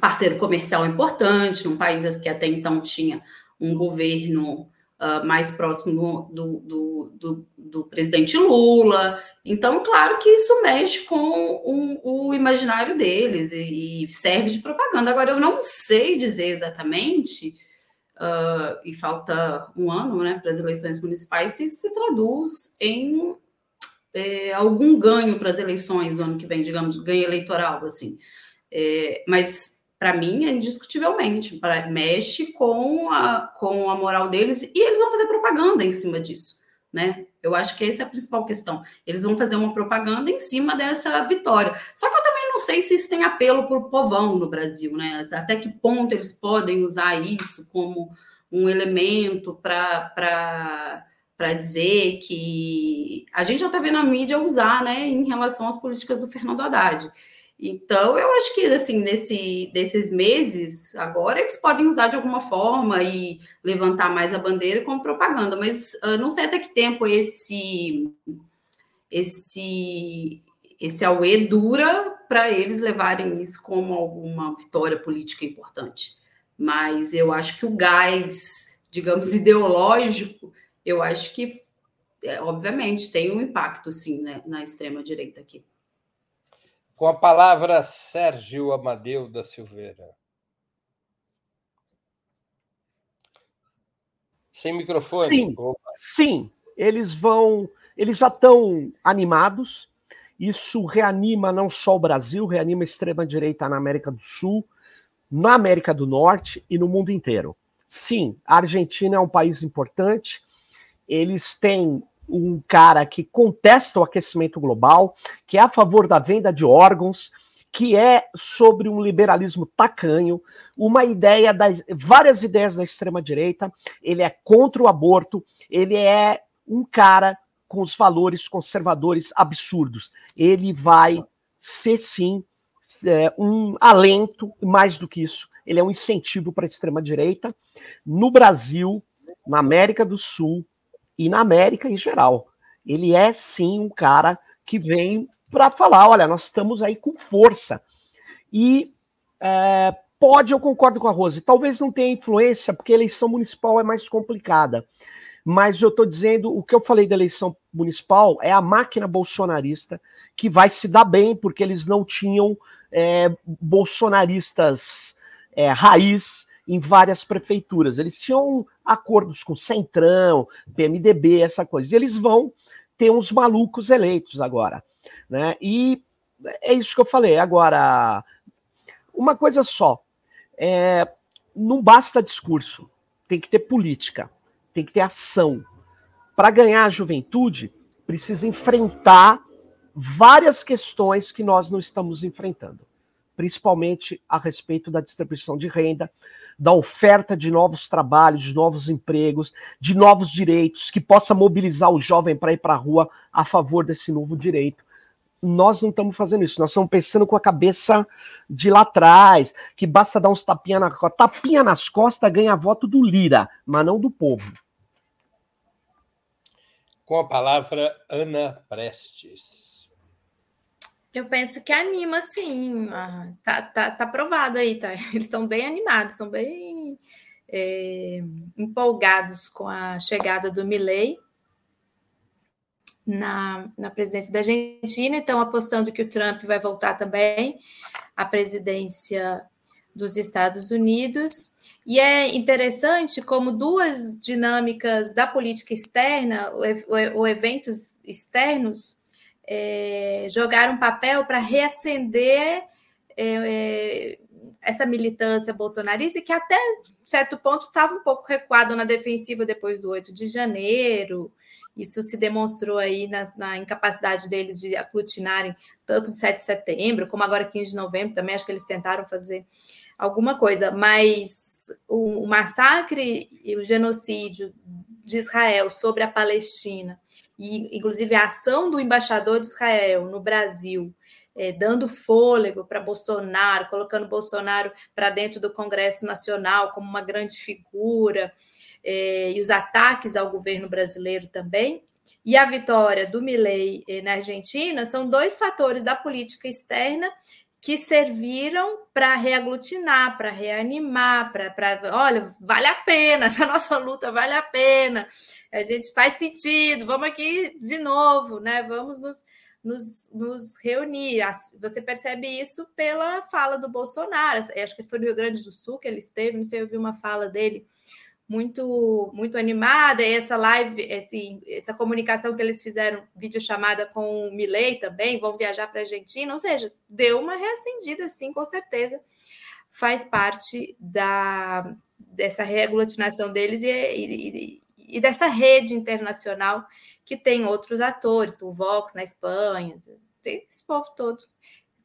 parceiro comercial importante, num país que até então tinha um governo uh, mais próximo do, do, do, do, presidente Lula. Então, claro que isso mexe com um, o imaginário deles e, e, serve de propaganda. Agora, eu não sei dizer exatamente uh, e falta um ano né, para as eleições municipais, se isso se traduz em é, algum ganho para as eleições do ano que vem, digamos, ganho eleitoral, assim. É, mas para mim, é indiscutivelmente, pra, mexe com a, com a moral deles e eles vão fazer propaganda em cima disso, né? Eu acho que essa é a principal questão. Eles vão fazer uma propaganda em cima dessa vitória. Só que eu também não sei se isso tem apelo para o povão no Brasil, né? Até que ponto eles podem usar isso como um elemento para dizer que a gente já está vendo a mídia usar, né, em relação às políticas do Fernando Haddad. Então, eu acho que, assim, nesse, nesses meses, agora, eles podem usar de alguma forma e levantar mais a bandeira como propaganda, mas uh, não sei até que tempo esse esse esse auê dura para eles levarem isso como alguma vitória política importante. Mas eu acho que o gás, digamos, ideológico, eu acho que, é, obviamente, tem um impacto, sim, né, na extrema-direita aqui. Com a palavra, Sérgio Amadeu da Silveira. Sem microfone. Sim, sim, eles vão, eles já estão animados. Isso reanima não só o Brasil, reanima a extrema-direita na América do Sul, na América do Norte e no mundo inteiro. Sim, a Argentina é um país importante. Eles têm um cara que contesta o aquecimento global, que é a favor da venda de órgãos, que é sobre um liberalismo tacanho, uma ideia das várias ideias da extrema direita. Ele é contra o aborto, ele é um cara com os valores conservadores absurdos. Ele vai ser sim é, um alento, mais do que isso, ele é um incentivo para a extrema direita no Brasil, na América do Sul, e na América em geral. Ele é sim um cara que vem para falar: olha, nós estamos aí com força. E é, pode, eu concordo com a Rose, talvez não tenha influência, porque a eleição municipal é mais complicada. Mas eu estou dizendo, o que eu falei da eleição municipal é a máquina bolsonarista que vai se dar bem, porque eles não tinham é, bolsonaristas é, raiz em várias prefeituras. Eles tinham acordos com Centrão, PMDB, essa coisa. E eles vão ter uns malucos eleitos agora. Né? E é isso que eu falei. Agora, uma coisa só: é, não basta discurso, tem que ter política, tem que ter ação. Para ganhar a juventude, precisa enfrentar várias questões que nós não estamos enfrentando, principalmente a respeito da distribuição de renda, da oferta de novos trabalhos, de novos empregos, de novos direitos, que possa mobilizar o jovem para ir para a rua a favor desse novo direito. Nós não estamos fazendo isso, nós estamos pensando com a cabeça de lá atrás, que basta dar uns tapinha, na, tapinha nas costas ganha voto do Lira, mas não do povo. Com a palavra, Ana Prestes. Eu penso que anima, sim. Ah, tá, tá, tá provado aí, tá? Eles estão bem animados, estão bem é, empolgados com a chegada do Milley na, na presidência da Argentina, estão apostando que o Trump vai voltar também à presidência dos Estados Unidos. E é interessante como duas dinâmicas da política externa, ou eventos externos, é, jogar um papel para reacender é, é, essa militância bolsonarista, que até certo ponto estava um pouco recuado na defensiva depois do 8 de janeiro. Isso se demonstrou aí na, na incapacidade deles de aglutinarem tanto de 7 de setembro, como agora 15 de novembro, também acho que eles tentaram fazer alguma coisa, mas o, o massacre e o genocídio de Israel sobre a Palestina e inclusive a ação do embaixador de Israel no Brasil é, dando fôlego para Bolsonaro, colocando Bolsonaro para dentro do Congresso Nacional como uma grande figura, é, e os ataques ao governo brasileiro também, e a vitória do Milei eh, na Argentina são dois fatores da política externa que serviram para reaglutinar, para reanimar, para, olha, vale a pena, essa nossa luta vale a pena, a gente faz sentido, vamos aqui de novo, né? Vamos nos, nos, nos reunir. Você percebe isso pela fala do Bolsonaro. Acho que foi no Rio Grande do Sul que ele esteve, não sei, eu vi uma fala dele muito muito animada. E essa live, esse, essa comunicação que eles fizeram, videochamada com o Milley também, vão viajar para a Argentina, ou seja, deu uma reacendida, sim, com certeza. Faz parte da, dessa reaglutinação deles e, e, e dessa rede internacional que tem outros atores, o Vox na Espanha, tem esse povo todo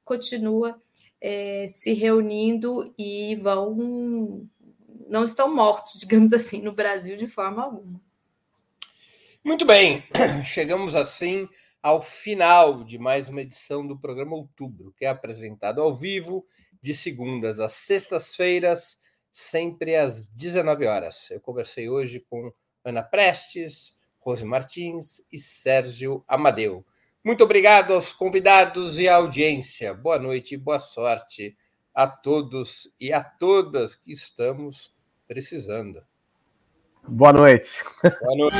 continua é, se reunindo e vão não estão mortos, digamos assim, no Brasil de forma alguma. Muito bem, chegamos assim ao final de mais uma edição do programa Outubro, que é apresentado ao vivo de segundas às sextas-feiras, sempre às 19 horas. Eu conversei hoje com Ana Prestes, Rose Martins e Sérgio Amadeu. Muito obrigado aos convidados e à audiência. Boa noite e boa sorte a todos e a todas que estamos precisando. Boa noite. Boa noite.